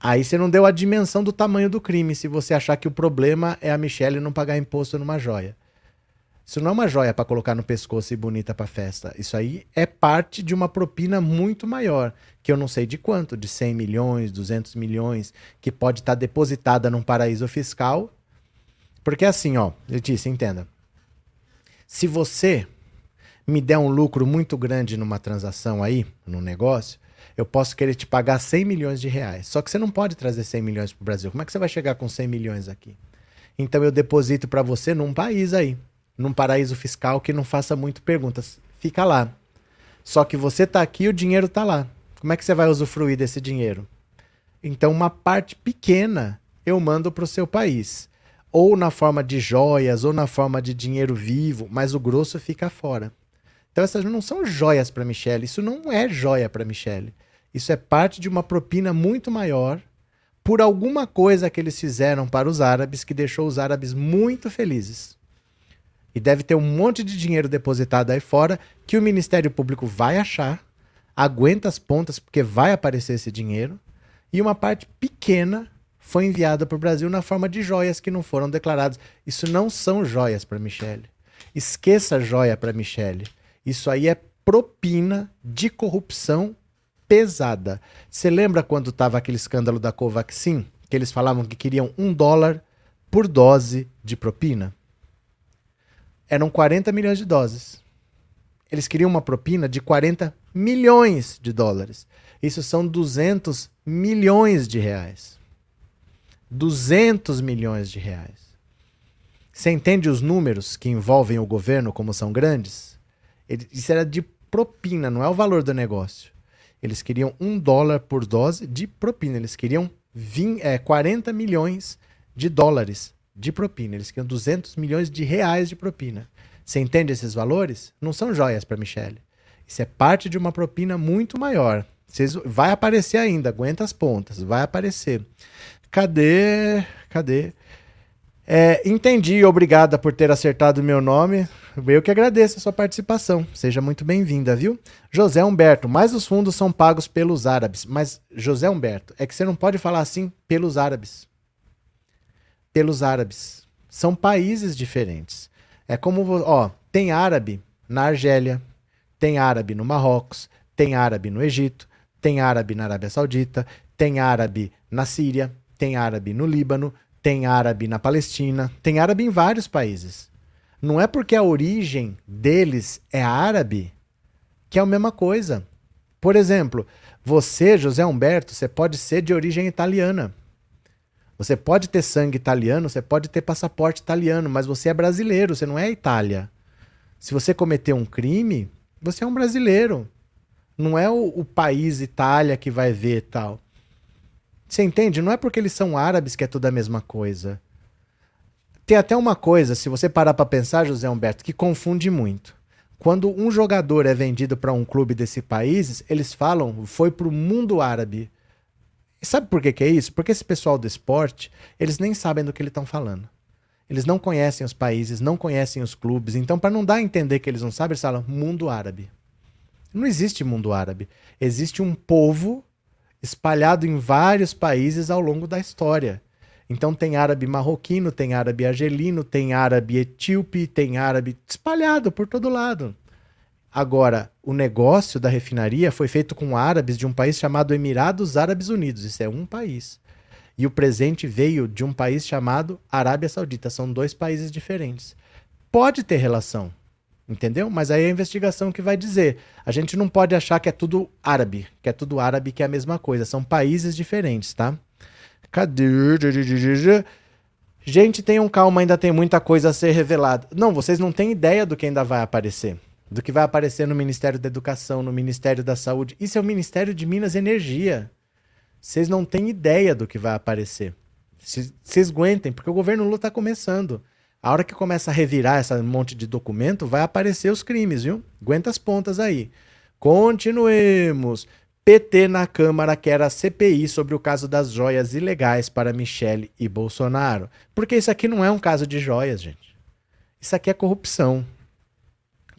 Aí você não deu a dimensão do tamanho do crime se você achar que o problema é a Michelle não pagar imposto numa joia. Isso não é uma joia para colocar no pescoço e bonita para festa. Isso aí é parte de uma propina muito maior, que eu não sei de quanto, de 100 milhões, 200 milhões, que pode estar tá depositada num paraíso fiscal. Porque assim, ó, Letícia, entenda. Se você me der um lucro muito grande numa transação aí, num negócio, eu posso querer te pagar 100 milhões de reais. Só que você não pode trazer 100 milhões para o Brasil. Como é que você vai chegar com 100 milhões aqui? Então eu deposito para você num país aí num paraíso fiscal que não faça muito perguntas. Fica lá. Só que você está aqui e o dinheiro está lá. Como é que você vai usufruir desse dinheiro? Então, uma parte pequena eu mando para o seu país. Ou na forma de joias, ou na forma de dinheiro vivo, mas o grosso fica fora. Então, essas não são joias para Michelle. Isso não é joia para Michelle. Isso é parte de uma propina muito maior por alguma coisa que eles fizeram para os árabes que deixou os árabes muito felizes. E deve ter um monte de dinheiro depositado aí fora que o Ministério Público vai achar, aguenta as pontas porque vai aparecer esse dinheiro, e uma parte pequena foi enviada para o Brasil na forma de joias que não foram declaradas. Isso não são joias para Michele. Esqueça joia para Michele. Isso aí é propina de corrupção pesada. Você lembra quando estava aquele escândalo da Covaxin? Que eles falavam que queriam um dólar por dose de propina? Eram 40 milhões de doses. Eles queriam uma propina de 40 milhões de dólares. Isso são 200 milhões de reais. 200 milhões de reais. Você entende os números que envolvem o governo, como são grandes? Ele, isso era de propina, não é o valor do negócio. Eles queriam um dólar por dose de propina. Eles queriam 20, é, 40 milhões de dólares de propina. Eles queriam 200 milhões de reais de propina. Você entende esses valores? Não são joias para Michele. Isso é parte de uma propina muito maior. Vocês, vai aparecer ainda, aguenta as pontas, vai aparecer. Cadê? Cadê? É, entendi, obrigada por ter acertado meu nome. Eu que agradeço a sua participação. Seja muito bem-vinda, viu? José Humberto, mas os fundos são pagos pelos árabes. Mas, José Humberto, é que você não pode falar assim pelos árabes. Pelos árabes. São países diferentes. É como, ó, tem árabe na Argélia, tem árabe no Marrocos, tem árabe no Egito, tem árabe na Arábia Saudita, tem árabe na Síria, tem árabe no Líbano, tem árabe na Palestina, tem árabe em vários países. Não é porque a origem deles é árabe que é a mesma coisa. Por exemplo, você, José Humberto, você pode ser de origem italiana. Você pode ter sangue italiano, você pode ter passaporte italiano, mas você é brasileiro, você não é Itália. Se você cometer um crime, você é um brasileiro. Não é o, o país Itália que vai ver tal. Você entende? Não é porque eles são árabes que é tudo a mesma coisa. Tem até uma coisa, se você parar para pensar, José Humberto, que confunde muito. Quando um jogador é vendido para um clube desse país, eles falam foi para o mundo árabe. E sabe por que, que é isso? Porque esse pessoal do esporte, eles nem sabem do que eles estão falando. Eles não conhecem os países, não conhecem os clubes. Então, para não dar a entender que eles não sabem, eles falam mundo árabe. Não existe mundo árabe. Existe um povo espalhado em vários países ao longo da história. Então tem árabe marroquino, tem árabe argelino, tem árabe etíope, tem árabe espalhado por todo lado. Agora, o negócio da refinaria foi feito com árabes de um país chamado Emirados Árabes Unidos. Isso é um país. E o presente veio de um país chamado Arábia Saudita. São dois países diferentes. Pode ter relação, Entendeu? Mas aí é a investigação que vai dizer. A gente não pode achar que é tudo árabe, que é tudo árabe que é a mesma coisa. São países diferentes, tá? Cadê? Gente, tenham calma, ainda tem muita coisa a ser revelada. Não, vocês não têm ideia do que ainda vai aparecer. Do que vai aparecer no Ministério da Educação, no Ministério da Saúde. Isso é o Ministério de Minas e Energia. Vocês não têm ideia do que vai aparecer. Vocês aguentem, porque o governo Lula está começando. A hora que começa a revirar esse monte de documento, vai aparecer os crimes, viu? Aguenta as pontas aí. Continuemos. PT na Câmara quer a CPI sobre o caso das joias ilegais para Michele e Bolsonaro. Porque isso aqui não é um caso de joias, gente. Isso aqui é corrupção.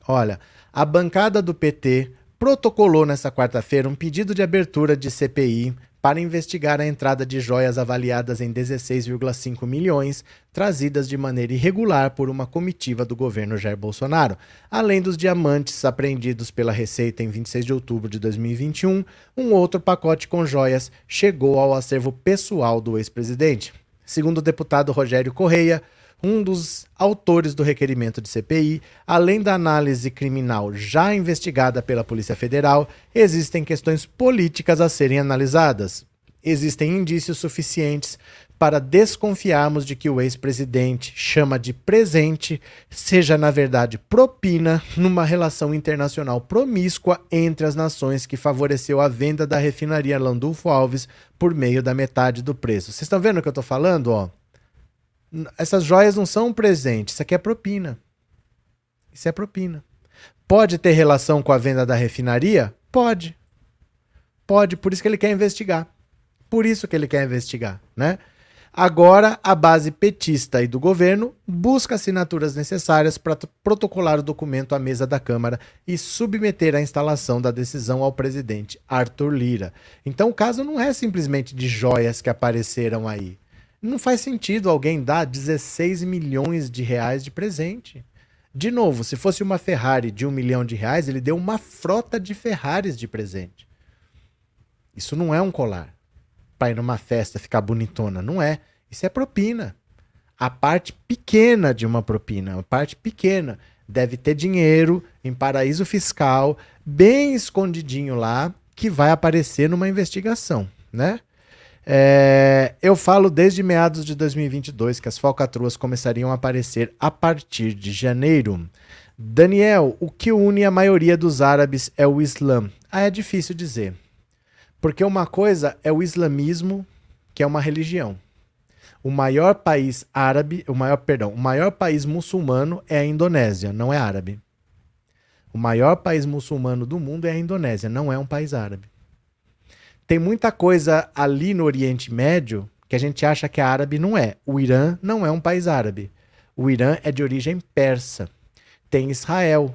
Olha, a bancada do PT protocolou nesta quarta-feira um pedido de abertura de CPI para investigar a entrada de joias avaliadas em 16,5 milhões, trazidas de maneira irregular por uma comitiva do governo Jair Bolsonaro, além dos diamantes apreendidos pela Receita em 26 de outubro de 2021. Um outro pacote com joias chegou ao acervo pessoal do ex-presidente. Segundo o deputado Rogério Correia, um dos autores do requerimento de CPI, além da análise criminal já investigada pela Polícia Federal, existem questões políticas a serem analisadas. Existem indícios suficientes para desconfiarmos de que o ex-presidente chama de presente seja, na verdade, propina numa relação internacional promíscua entre as nações que favoreceu a venda da refinaria Landulfo Alves por meio da metade do preço. Vocês estão vendo o que eu estou falando? Ó? Essas joias não são um presente, isso aqui é propina. Isso é propina. Pode ter relação com a venda da refinaria? Pode. Pode, por isso que ele quer investigar. Por isso que ele quer investigar, né? Agora, a base petista e do governo busca assinaturas necessárias para protocolar o documento à mesa da Câmara e submeter a instalação da decisão ao presidente Arthur Lira. Então, o caso não é simplesmente de joias que apareceram aí. Não faz sentido alguém dar 16 milhões de reais de presente. De novo, se fosse uma Ferrari de um milhão de reais, ele deu uma frota de Ferraris de presente. Isso não é um colar para ir numa festa ficar bonitona. Não é. Isso é propina. A parte pequena de uma propina, a parte pequena. Deve ter dinheiro em paraíso fiscal, bem escondidinho lá, que vai aparecer numa investigação, né? É, eu falo desde meados de 2022 que as falcatruas começariam a aparecer a partir de janeiro. Daniel, o que une a maioria dos árabes é o Islã? Ah, é difícil dizer. Porque uma coisa é o islamismo, que é uma religião. O maior país árabe, o maior, perdão, o maior país muçulmano é a Indonésia, não é árabe. O maior país muçulmano do mundo é a Indonésia, não é um país árabe. Tem muita coisa ali no Oriente Médio que a gente acha que é árabe, não é. O Irã não é um país árabe. O Irã é de origem persa. Tem Israel,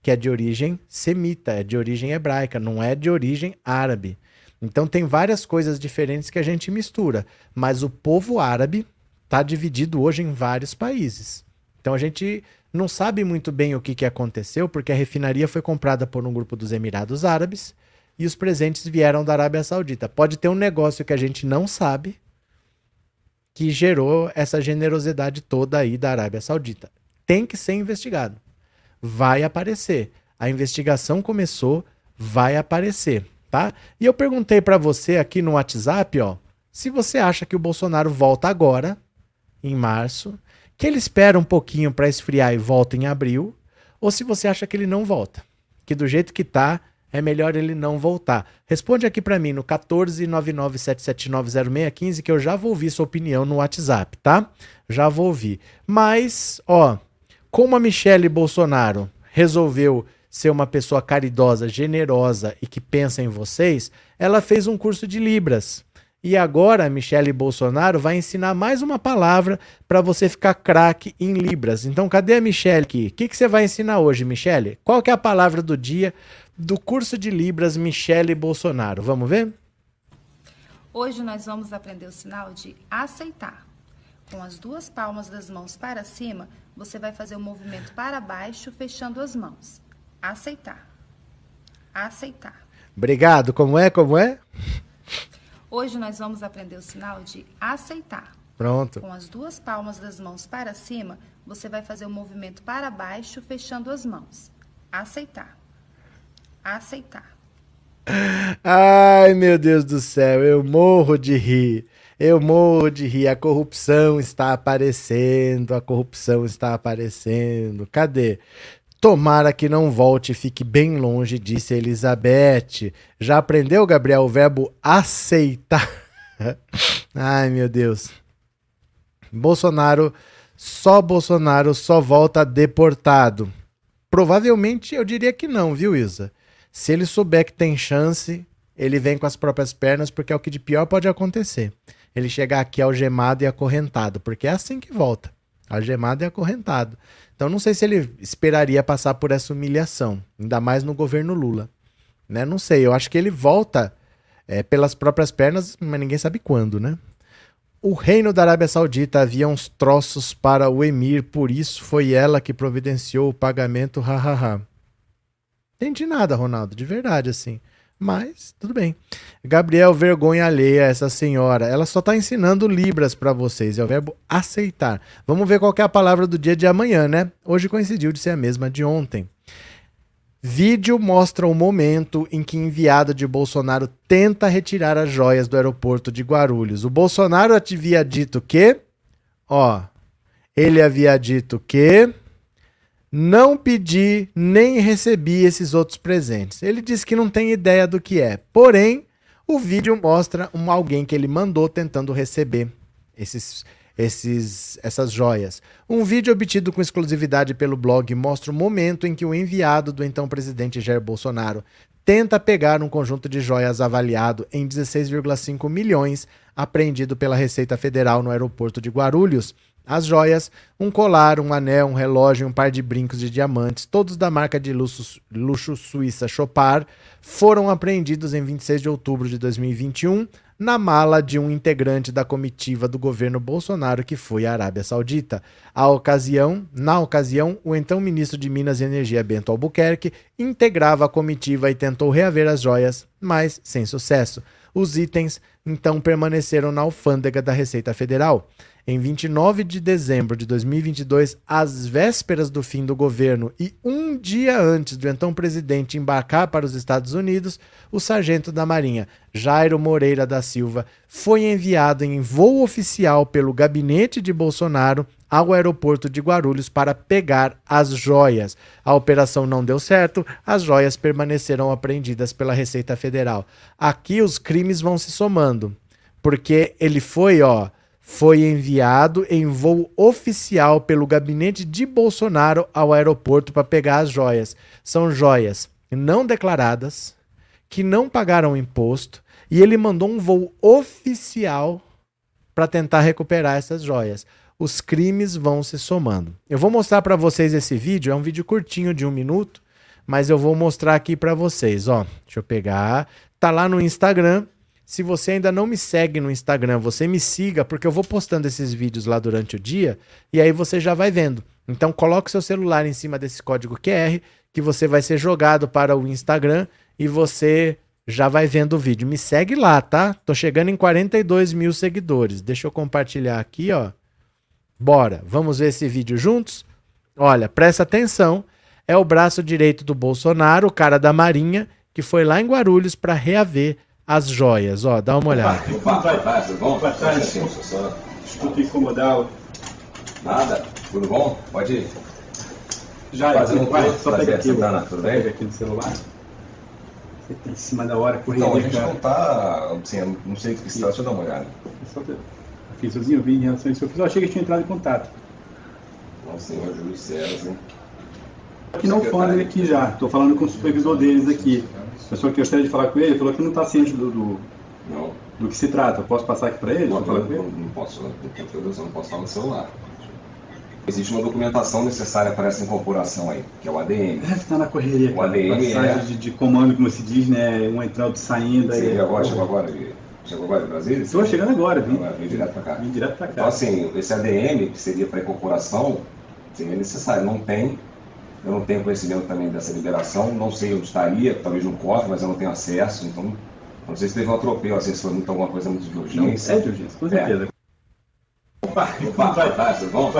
que é de origem semita, é de origem hebraica, não é de origem árabe. Então tem várias coisas diferentes que a gente mistura, mas o povo árabe está dividido hoje em vários países. Então a gente não sabe muito bem o que, que aconteceu, porque a refinaria foi comprada por um grupo dos Emirados Árabes e os presentes vieram da Arábia Saudita. Pode ter um negócio que a gente não sabe que gerou essa generosidade toda aí da Arábia Saudita. Tem que ser investigado vai aparecer. A investigação começou, vai aparecer, tá? E eu perguntei para você aqui no WhatsApp, ó, se você acha que o Bolsonaro volta agora, em março, que ele espera um pouquinho para esfriar e volta em abril, ou se você acha que ele não volta, que do jeito que tá, é melhor ele não voltar. Responde aqui para mim no 14997790615 que eu já vou ouvir sua opinião no WhatsApp, tá? Já vou ouvir. Mas, ó, como a Michelle Bolsonaro resolveu ser uma pessoa caridosa, generosa e que pensa em vocês, ela fez um curso de Libras. E agora a Michelle Bolsonaro vai ensinar mais uma palavra para você ficar craque em Libras. Então, cadê a Michelle aqui? O que, que você vai ensinar hoje, Michelle? Qual que é a palavra do dia do curso de Libras Michelle Bolsonaro? Vamos ver? Hoje nós vamos aprender o sinal de aceitar. Com as duas palmas das mãos para cima, você vai fazer o movimento para baixo, fechando as mãos. Aceitar. Aceitar. Obrigado. Como é? Como é? Hoje nós vamos aprender o sinal de aceitar. Pronto. Com as duas palmas das mãos para cima, você vai fazer o movimento para baixo, fechando as mãos. Aceitar. Aceitar. Ai, meu Deus do céu, eu morro de rir. Eu morro de rir, a corrupção está aparecendo, a corrupção está aparecendo. Cadê? Tomara que não volte e fique bem longe, disse Elizabeth. Já aprendeu, Gabriel, o verbo aceitar? Ai, meu Deus. Bolsonaro, só Bolsonaro só volta deportado. Provavelmente eu diria que não, viu, Isa? Se ele souber que tem chance, ele vem com as próprias pernas, porque é o que de pior pode acontecer ele chegar aqui algemado e acorrentado, porque é assim que volta. Algemado e acorrentado. Então não sei se ele esperaria passar por essa humilhação, ainda mais no governo Lula. Né? Não sei, eu acho que ele volta é, pelas próprias pernas, mas ninguém sabe quando, né? O reino da Arábia Saudita havia uns troços para o emir, por isso foi ela que providenciou o pagamento, hahaha. Entendi nada, Ronaldo, de verdade, assim. Mas, tudo bem. Gabriel, vergonha alheia essa senhora. Ela só está ensinando Libras para vocês. É o verbo aceitar. Vamos ver qual é a palavra do dia de amanhã, né? Hoje coincidiu de ser a mesma de ontem. Vídeo mostra o momento em que enviado de Bolsonaro tenta retirar as joias do aeroporto de Guarulhos. O Bolsonaro havia dito que, ó, ele havia dito que não pedi nem recebi esses outros presentes. Ele diz que não tem ideia do que é. Porém, o vídeo mostra um alguém que ele mandou tentando receber esses, esses, essas joias. Um vídeo obtido com exclusividade pelo blog mostra o momento em que o enviado do então presidente Jair Bolsonaro tenta pegar um conjunto de joias avaliado em 16,5 milhões apreendido pela Receita Federal no aeroporto de Guarulhos. As joias, um colar, um anel, um relógio e um par de brincos de diamantes, todos da marca de luxo, luxo suíça Chopard, foram apreendidos em 26 de outubro de 2021 na mala de um integrante da comitiva do governo Bolsonaro que foi à Arábia Saudita. A ocasião, na ocasião, o então ministro de Minas e Energia Bento Albuquerque integrava a comitiva e tentou reaver as joias, mas sem sucesso. Os itens então permaneceram na alfândega da Receita Federal. Em 29 de dezembro de 2022, às vésperas do fim do governo e um dia antes do então presidente embarcar para os Estados Unidos, o sargento da Marinha, Jairo Moreira da Silva, foi enviado em voo oficial pelo gabinete de Bolsonaro ao aeroporto de Guarulhos para pegar as joias. A operação não deu certo, as joias permaneceram apreendidas pela Receita Federal. Aqui os crimes vão se somando, porque ele foi, ó foi enviado em voo oficial pelo gabinete de Bolsonaro ao aeroporto para pegar as joias. São joias não declaradas, que não pagaram imposto, e ele mandou um voo oficial para tentar recuperar essas joias. Os crimes vão se somando. Eu vou mostrar para vocês esse vídeo, é um vídeo curtinho de um minuto, mas eu vou mostrar aqui para vocês. Ó, deixa eu pegar. Tá lá no Instagram, se você ainda não me segue no Instagram, você me siga, porque eu vou postando esses vídeos lá durante o dia e aí você já vai vendo. Então coloque seu celular em cima desse código QR que você vai ser jogado para o Instagram e você já vai vendo o vídeo. Me segue lá, tá? Tô chegando em 42 mil seguidores. Deixa eu compartilhar aqui, ó. Bora, vamos ver esse vídeo juntos? Olha, presta atenção. É o braço direito do Bolsonaro, o cara da Marinha, que foi lá em Guarulhos para reaver as joias. Ó, dá uma olhada. Opa, vai, vai, tudo bom? Boa tarde. Desculpe incomodá-lo. Nada, tudo bom? Pode ir. Já, Fazendo um pai, só pega aqui, Santana, tudo bem? Pega aqui no celular. Você tá em cima da hora, correndo. Então, a gente cara. não tá, assim, não sei o que está, deixa eu dar uma olhada. Só aqui, sozinho, eu vi em relação a isso. Eu achei que tinha entrado em contato. Nossa, senhor Júlio César, hein? Aqui não fone aqui já, estou falando com o supervisor deles aqui. A pessoa que gostaria de falar com ele falou que não está ciente do, do, do, que se trata. Eu posso passar aqui para ele? Não, não, não, posso, não posso falar no celular. Existe uma documentação necessária para essa incorporação aí, que é o ADM. Deve estar na correria. O ADM é... de, de, comando, como se diz, né? Um entrando saindo. Sim, aí, agora, chegou agora. Chegou agora em Brasília? Estou chegando agora, vim. Vim direto para cá. Vim direto para cá. Então, assim, esse ADM, que seria para incorporação, seria necessário. Não tem, eu não tenho conhecimento também dessa liberação, não sei onde estaria, talvez no cofre, mas eu não tenho acesso, então não sei se teve um atropelo, assim, se foi muito, alguma coisa muito de urgência. Não, é de urgência, com certeza. É. Opa, opa, opa, opa, bom?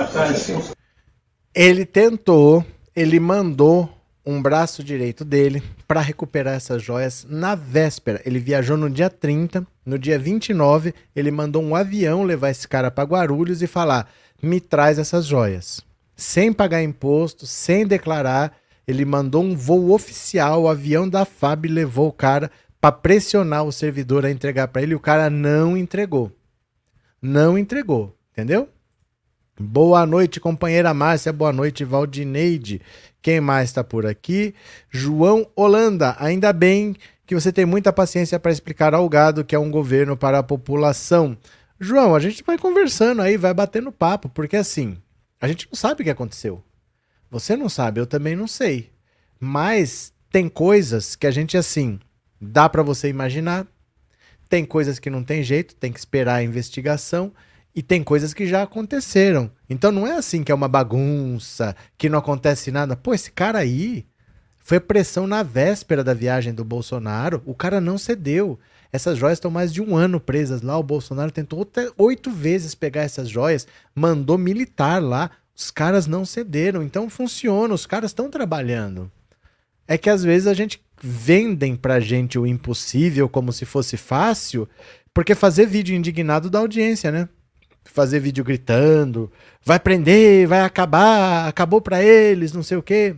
Ele tentou, ele mandou um braço direito dele para recuperar essas joias na véspera. Ele viajou no dia 30, no dia 29, ele mandou um avião levar esse cara para Guarulhos e falar: "Me traz essas joias" sem pagar imposto, sem declarar. Ele mandou um voo oficial, o avião da FAB levou o cara para pressionar o servidor a entregar para ele o cara não entregou. Não entregou, entendeu? Boa noite, companheira Márcia. Boa noite, Valdineide. Quem mais está por aqui? João Holanda. Ainda bem que você tem muita paciência para explicar ao gado que é um governo para a população. João, a gente vai conversando aí, vai batendo papo, porque assim, a gente não sabe o que aconteceu. Você não sabe, eu também não sei. Mas tem coisas que a gente, assim, dá para você imaginar. Tem coisas que não tem jeito, tem que esperar a investigação. E tem coisas que já aconteceram. Então não é assim que é uma bagunça, que não acontece nada. Pô, esse cara aí foi pressão na véspera da viagem do Bolsonaro. O cara não cedeu. Essas joias estão mais de um ano presas lá. O Bolsonaro tentou oito vezes pegar essas joias, mandou militar lá. Os caras não cederam. Então funciona, os caras estão trabalhando. É que às vezes a gente vendem pra gente o impossível como se fosse fácil, porque fazer vídeo indignado dá audiência, né? Fazer vídeo gritando, vai prender, vai acabar, acabou para eles, não sei o quê.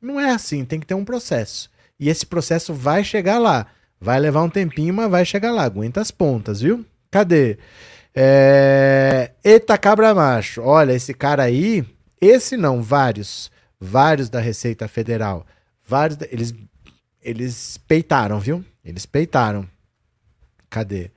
Não é assim, tem que ter um processo. E esse processo vai chegar lá. Vai levar um tempinho, mas vai chegar lá. Aguenta as pontas, viu? Cadê? É... Eita cabra macho. Olha, esse cara aí, esse não, vários, vários da Receita Federal, vários, da... eles, eles peitaram, viu? Eles peitaram. Cadê?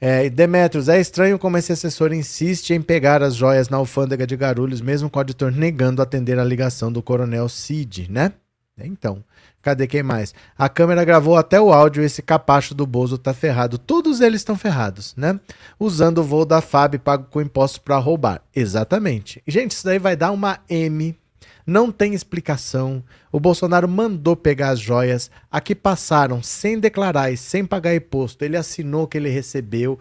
É, Demetrios, é estranho como esse assessor insiste em pegar as joias na alfândega de Garulhos, mesmo com o auditor negando atender a ligação do coronel Cid, né? Então, cadê quem mais? A câmera gravou até o áudio esse capacho do Bozo tá ferrado. Todos eles estão ferrados, né? Usando o voo da FAB pago com impostos para roubar. Exatamente. Gente, isso daí vai dar uma M. Não tem explicação. O Bolsonaro mandou pegar as joias. Aqui passaram sem declarar e sem pagar imposto. Ele assinou que ele recebeu.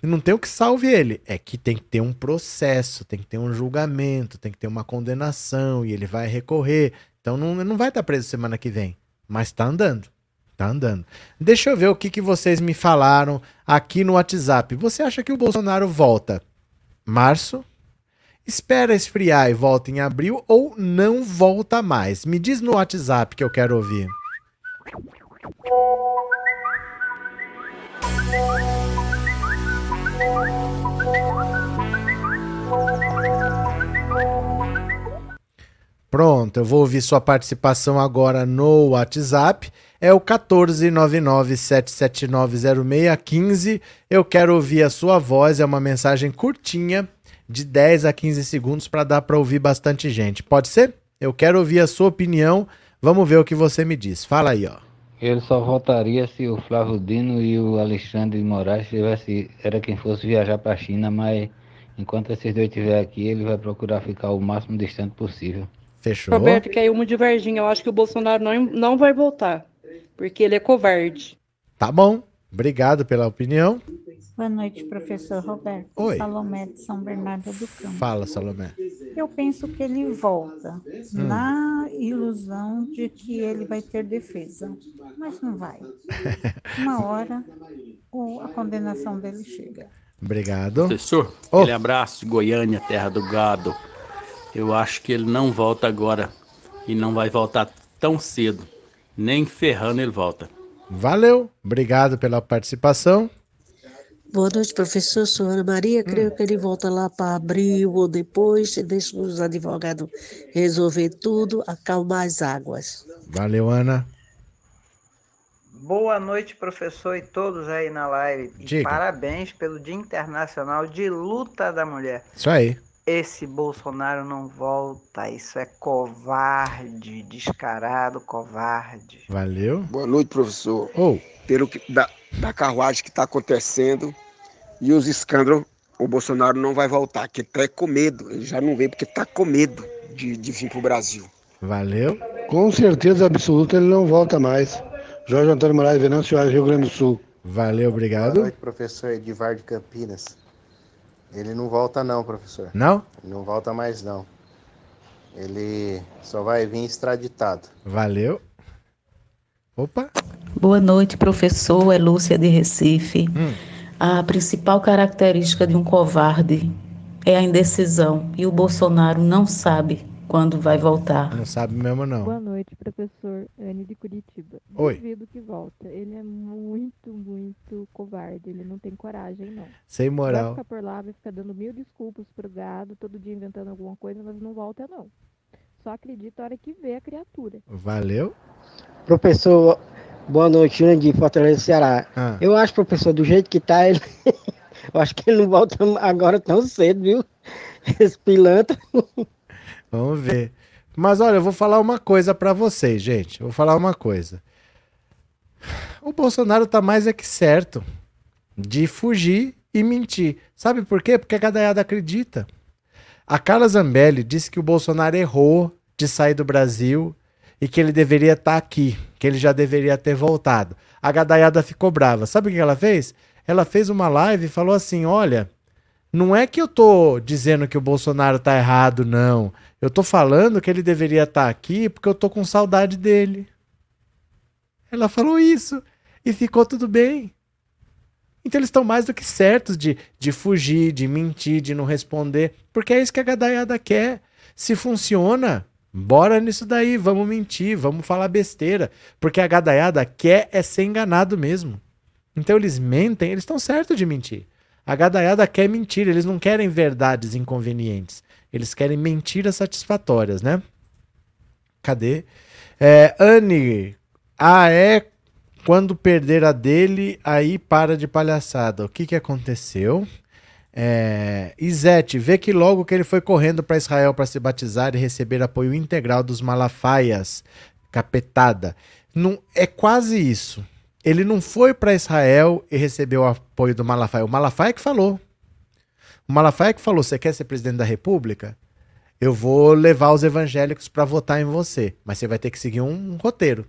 Não tem o que salve ele. É que tem que ter um processo, tem que ter um julgamento, tem que ter uma condenação e ele vai recorrer. Então não, não vai estar preso semana que vem. Mas tá andando. Tá andando. Deixa eu ver o que, que vocês me falaram aqui no WhatsApp. Você acha que o Bolsonaro volta março? Espera esfriar e volta em abril ou não volta mais? Me diz no WhatsApp que eu quero ouvir. Pronto, eu vou ouvir sua participação agora no WhatsApp. É o 14997790615. Eu quero ouvir a sua voz, é uma mensagem curtinha, de 10 a 15 segundos para dar para ouvir bastante gente. Pode ser? Eu quero ouvir a sua opinião. Vamos ver o que você me diz. Fala aí, ó. Ele só voltaria se o Flávio Dino e o Alexandre de Moraes tivesse, era quem fosse viajar para a China, mas enquanto esses dois estiverem aqui, ele vai procurar ficar o máximo distante possível. Fechou? Roberto, que é uma de Varginha. Eu acho que o Bolsonaro não, não vai voltar, porque ele é covarde. Tá bom. Obrigado pela opinião. Boa noite, professor Roberto. Oi. Salomé de São Bernardo do Campo. Fala, Salomé. Eu penso que ele volta na ilusão de que ele vai ter defesa, mas não vai. Uma hora a condenação dele chega. Obrigado. Professor, Oh. aquele abraço Goiânia, terra do gado. Eu acho que ele não volta agora e não vai voltar tão cedo. Nem ferrando ele volta. Valeu. Obrigado pela participação. Boa noite, professor. Sou Ana Maria. Creio que ele volta lá para abril ou depois, deixa os advogados resolver tudo, acalmar as águas. Valeu, Ana. Boa noite, professor e todos aí na live. E Diga. parabéns pelo Dia Internacional de Luta da Mulher. Isso aí. Esse Bolsonaro não volta, isso é covarde, descarado, covarde. Valeu. Boa noite, professor. Ou, Pelo que, da, da carruagem que está acontecendo e os escândalos, o Bolsonaro não vai voltar, que está com medo. Ele já não vem porque está com medo de, de vir para o Brasil. valeu. Com certeza absoluta ele não volta mais. Jorge Antônio Moraes, Venâncio Rio Grande do Sul. Valeu, Boa obrigado. noite, professor Edivar de Campinas. Ele não volta não, professor. Não? Ele não volta mais não. Ele só vai vir extraditado. Valeu. Opa. Boa noite, professor. É Lúcia de Recife. A principal característica de um covarde é a indecisão. E o Bolsonaro não sabe quando vai voltar. Não sabe mesmo, não. Boa noite, professor Anne de Curitiba. Oi. Duvido que volta. Ele é muito, muito covarde. Ele não tem coragem, não. Sem Vai moral. ficar por lá, vai ficar dando mil desculpas pro gado, todo dia inventando alguma coisa, mas não volta, não. Só acredita a hora que vê a criatura. Valeu. Professor, boa noite, Júnior de Fortaleza, Ceará. Ah. Eu acho, professor, do jeito que tá, ele. eu acho que ele não volta agora tão cedo, viu? Esse pilantra. Vamos ver. Mas olha, eu vou falar uma coisa pra vocês, gente. Eu vou falar uma coisa. O Bolsonaro tá mais é que certo de fugir e mentir. Sabe por quê? Porque a gadaiada acredita. A Carla Zambelli disse que o Bolsonaro errou de sair do Brasil e que ele deveria estar aqui, que ele já deveria ter voltado. A gadaiada ficou brava. Sabe o que ela fez? Ela fez uma live e falou assim: olha, não é que eu tô dizendo que o Bolsonaro tá errado, não. Eu tô falando que ele deveria estar aqui porque eu tô com saudade dele. Ela falou isso e ficou tudo bem. Então eles estão mais do que certos de, de fugir, de mentir, de não responder, porque é isso que a gadaiada quer. Se funciona, bora nisso daí, vamos mentir, vamos falar besteira, porque a gadaiada quer é ser enganado mesmo. Então eles mentem, eles estão certos de mentir. A gadaiada quer mentira, eles não querem verdades inconvenientes. Eles querem mentiras satisfatórias, né? Cadê? É, Anne, ah, é quando perder a dele, aí para de palhaçada. O que, que aconteceu? É, Izete, vê que logo que ele foi correndo para Israel para se batizar e receber apoio integral dos Malafaias, capetada. Não, é quase isso. Ele não foi para Israel e recebeu o apoio do Malafaia. O Malafaia que falou. O Malafaia que falou: você quer ser presidente da República? Eu vou levar os evangélicos para votar em você, mas você vai ter que seguir um roteiro.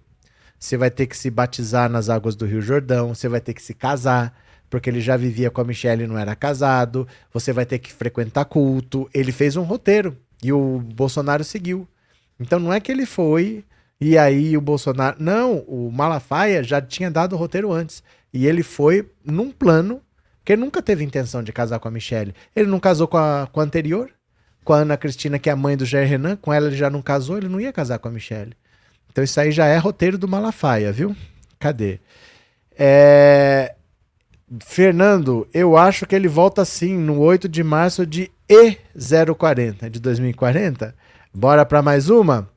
Você vai ter que se batizar nas águas do Rio Jordão, você vai ter que se casar, porque ele já vivia com a Michelle e não era casado, você vai ter que frequentar culto. Ele fez um roteiro e o Bolsonaro seguiu. Então não é que ele foi e aí o Bolsonaro. Não, o Malafaia já tinha dado o roteiro antes. E ele foi num plano que ele nunca teve intenção de casar com a Michelle. Ele não casou com a, com a anterior, com a Ana Cristina, que é a mãe do Jair Renan. Com ela ele já não casou, ele não ia casar com a Michelle. Então isso aí já é roteiro do Malafaia, viu? Cadê? É... Fernando, eu acho que ele volta sim no 8 de março de E040, de 2040. Bora para mais uma?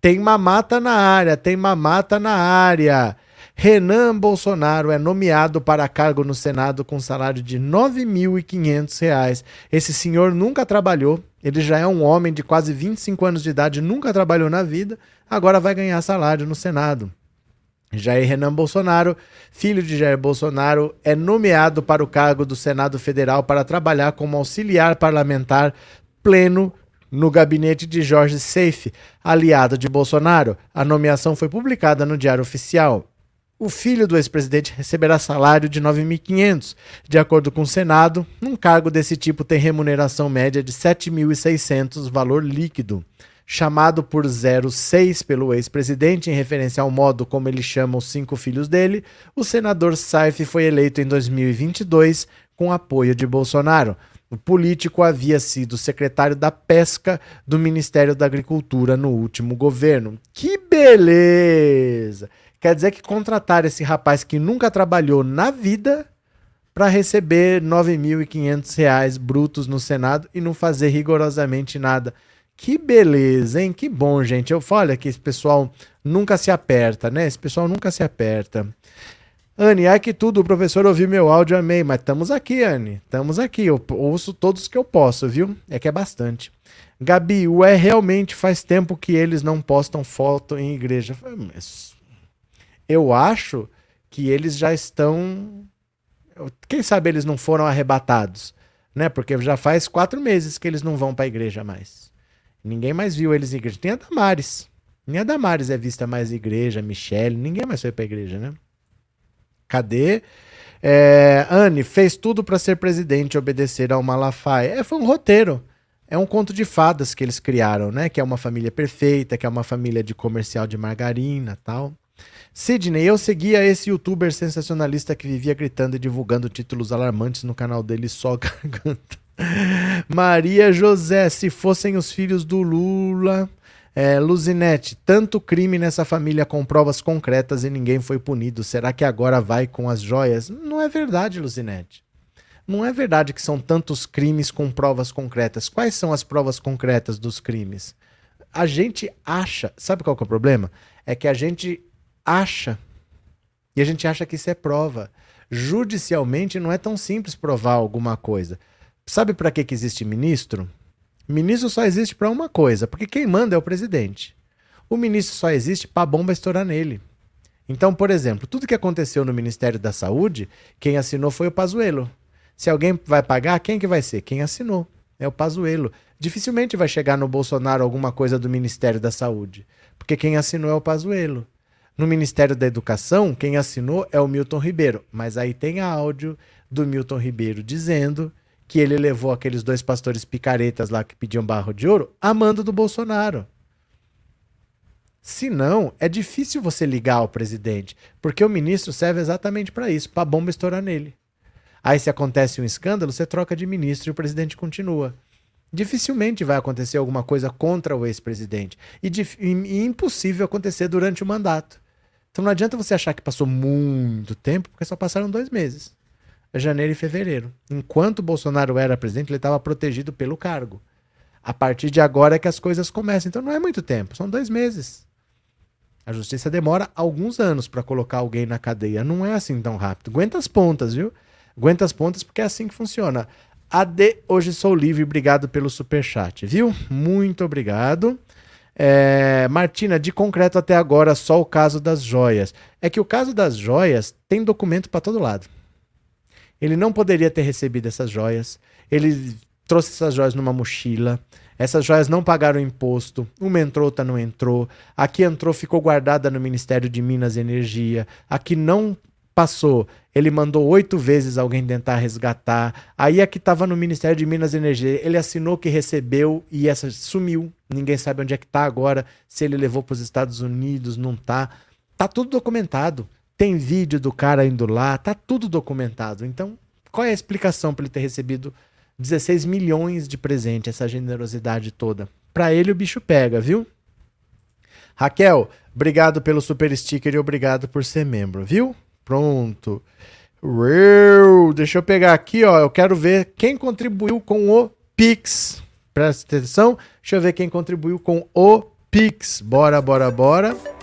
Tem mamata na área, tem mamata na área. Renan Bolsonaro é nomeado para cargo no Senado com salário de R$ 9.500. Esse senhor nunca trabalhou, ele já é um homem de quase 25 anos de idade, nunca trabalhou na vida, agora vai ganhar salário no Senado. Jair Renan Bolsonaro, filho de Jair Bolsonaro, é nomeado para o cargo do Senado Federal para trabalhar como auxiliar parlamentar pleno no gabinete de Jorge Seife, aliado de Bolsonaro. A nomeação foi publicada no Diário Oficial. O filho do ex-presidente receberá salário de 9.500. De acordo com o Senado, um cargo desse tipo tem remuneração média de 7.600, valor líquido. Chamado por 06 pelo ex-presidente, em referência ao modo como ele chama os cinco filhos dele, o senador Saif foi eleito em 2022 com apoio de Bolsonaro. O político havia sido secretário da Pesca do Ministério da Agricultura no último governo. Que beleza! Quer dizer que contrataram esse rapaz que nunca trabalhou na vida para receber R$ 9.500 brutos no Senado e não fazer rigorosamente nada. Que beleza, hein? Que bom, gente. Eu falo que esse pessoal nunca se aperta, né? Esse pessoal nunca se aperta. Anne, ai que tudo, o professor ouviu meu áudio, amei, mas estamos aqui, Anne, estamos aqui, eu ouço todos que eu posso, viu? É que é bastante. Gabi, ué, realmente faz tempo que eles não postam foto em igreja. Eu acho que eles já estão. Quem sabe eles não foram arrebatados, né? Porque já faz quatro meses que eles não vão para a igreja mais. Ninguém mais viu eles em igreja. Tem a Damares. Nem a Damares é vista mais igreja, Michele, ninguém mais foi para a igreja, né? Cadê? É, Anne fez tudo para ser presidente e obedecer ao Malafaia. É, foi um roteiro. É um conto de fadas que eles criaram, né? Que é uma família perfeita, que é uma família de comercial de margarina tal. Sidney, eu seguia esse youtuber sensacionalista que vivia gritando e divulgando títulos alarmantes no canal dele só garganta. Maria José, se fossem os filhos do Lula, é, Luzinete, tanto crime nessa família com provas concretas e ninguém foi punido. Será que agora vai com as joias? Não é verdade, Luzinete. Não é verdade que são tantos crimes com provas concretas. Quais são as provas concretas dos crimes? A gente acha. Sabe qual é o problema? É que a gente acha. E a gente acha que isso é prova. Judicialmente não é tão simples provar alguma coisa. Sabe para que, que existe ministro? Ministro só existe para uma coisa, porque quem manda é o presidente. O ministro só existe para a bomba estourar nele. Então, por exemplo, tudo que aconteceu no Ministério da Saúde, quem assinou foi o Pazuello. Se alguém vai pagar, quem que vai ser? Quem assinou. É o Pazuello. Dificilmente vai chegar no Bolsonaro alguma coisa do Ministério da Saúde, porque quem assinou é o Pazuello. No Ministério da Educação, quem assinou é o Milton Ribeiro, mas aí tem áudio do Milton Ribeiro dizendo que ele levou aqueles dois pastores picaretas lá que pediam barro de ouro a mando do Bolsonaro. Se não, é difícil você ligar ao presidente, porque o ministro serve exatamente para isso, para bomba estourar nele. Aí, se acontece um escândalo, você troca de ministro e o presidente continua. Dificilmente vai acontecer alguma coisa contra o ex-presidente. E, e impossível acontecer durante o mandato. Então não adianta você achar que passou muito tempo, porque só passaram dois meses. Janeiro e fevereiro. Enquanto Bolsonaro era presidente, ele estava protegido pelo cargo. A partir de agora é que as coisas começam. Então não é muito tempo, são dois meses. A justiça demora alguns anos para colocar alguém na cadeia. Não é assim tão rápido. Aguenta as pontas, viu? Aguenta as pontas porque é assim que funciona. AD, hoje sou livre. Obrigado pelo superchat, viu? Muito obrigado. É, Martina, de concreto até agora, só o caso das joias. É que o caso das joias tem documento para todo lado. Ele não poderia ter recebido essas joias. Ele trouxe essas joias numa mochila. Essas joias não pagaram imposto. Uma entrou, outra não entrou. Aqui entrou, ficou guardada no Ministério de Minas e Energia. Aqui não passou. Ele mandou oito vezes alguém tentar resgatar. Aí aqui estava no Ministério de Minas e Energia. Ele assinou que recebeu e essa sumiu. Ninguém sabe onde é que está agora. Se ele levou para os Estados Unidos, não tá. Tá tudo documentado. Tem vídeo do cara indo lá, tá tudo documentado. Então, qual é a explicação para ele ter recebido 16 milhões de presente, essa generosidade toda? Para ele o bicho pega, viu? Raquel, obrigado pelo super sticker e obrigado por ser membro, viu? Pronto. Uou, deixa eu pegar aqui, ó. Eu quero ver quem contribuiu com o Pix. Presta atenção. Deixa eu ver quem contribuiu com o Pix. Bora, bora, bora.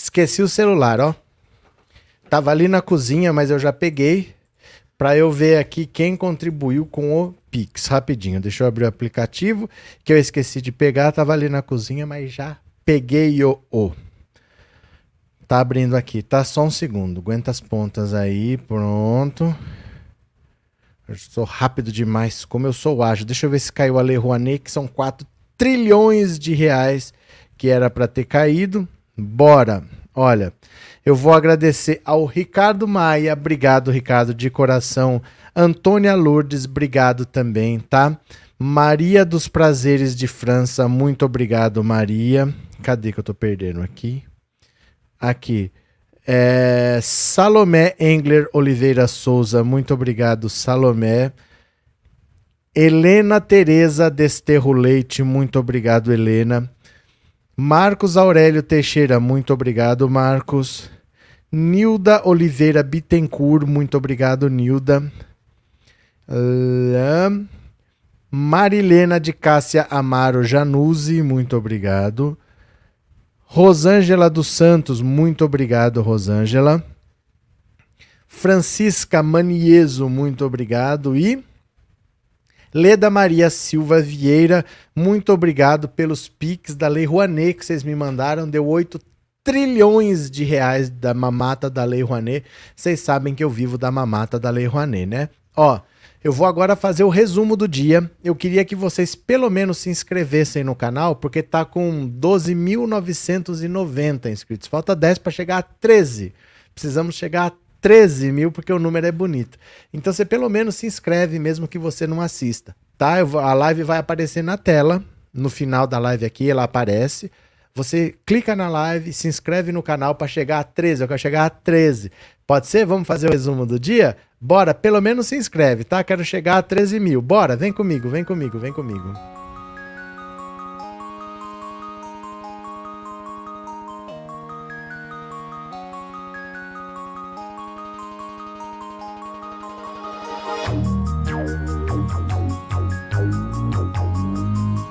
Esqueci o celular, ó. Tava ali na cozinha, mas eu já peguei para eu ver aqui quem contribuiu com o Pix. Rapidinho, deixa eu abrir o aplicativo que eu esqueci de pegar. Tava ali na cozinha, mas já peguei o. o. Tá abrindo aqui, tá? Só um segundo. Aguenta as pontas aí, pronto. Eu sou rápido demais, como eu sou ágil. Deixa eu ver se caiu a Lei Rouanet, que são 4 trilhões de reais que era para ter caído. Bora! Olha, eu vou agradecer ao Ricardo Maia, obrigado, Ricardo, de coração. Antônia Lourdes, obrigado também, tá? Maria dos Prazeres de França, muito obrigado, Maria. Cadê que eu tô perdendo aqui? Aqui. É, Salomé Engler Oliveira Souza, muito obrigado, Salomé. Helena Tereza Desterro Leite, muito obrigado, Helena. Marcos Aurélio Teixeira, muito obrigado, Marcos. Nilda Oliveira Bittencourt, muito obrigado, Nilda. Marilena de Cássia Amaro Januzzi, muito obrigado. Rosângela dos Santos, muito obrigado, Rosângela. Francisca Manieso, muito obrigado. E Leda Maria Silva Vieira, muito obrigado pelos pics da Lei Rouanet que vocês me mandaram. Deu 8 trilhões de reais da mamata da Lei Rouanet. Vocês sabem que eu vivo da mamata da Lei Rouanet, né? Ó, eu vou agora fazer o resumo do dia. Eu queria que vocês pelo menos se inscrevessem no canal, porque tá com 12.990 inscritos. Falta 10 para chegar a 13. Precisamos chegar a 13 mil, porque o número é bonito. Então você pelo menos se inscreve, mesmo que você não assista, tá? A live vai aparecer na tela, no final da live aqui, ela aparece. Você clica na live, se inscreve no canal para chegar a 13. Eu quero chegar a 13. Pode ser? Vamos fazer o resumo do dia? Bora, pelo menos se inscreve, tá? Quero chegar a 13 mil. Bora, vem comigo, vem comigo, vem comigo.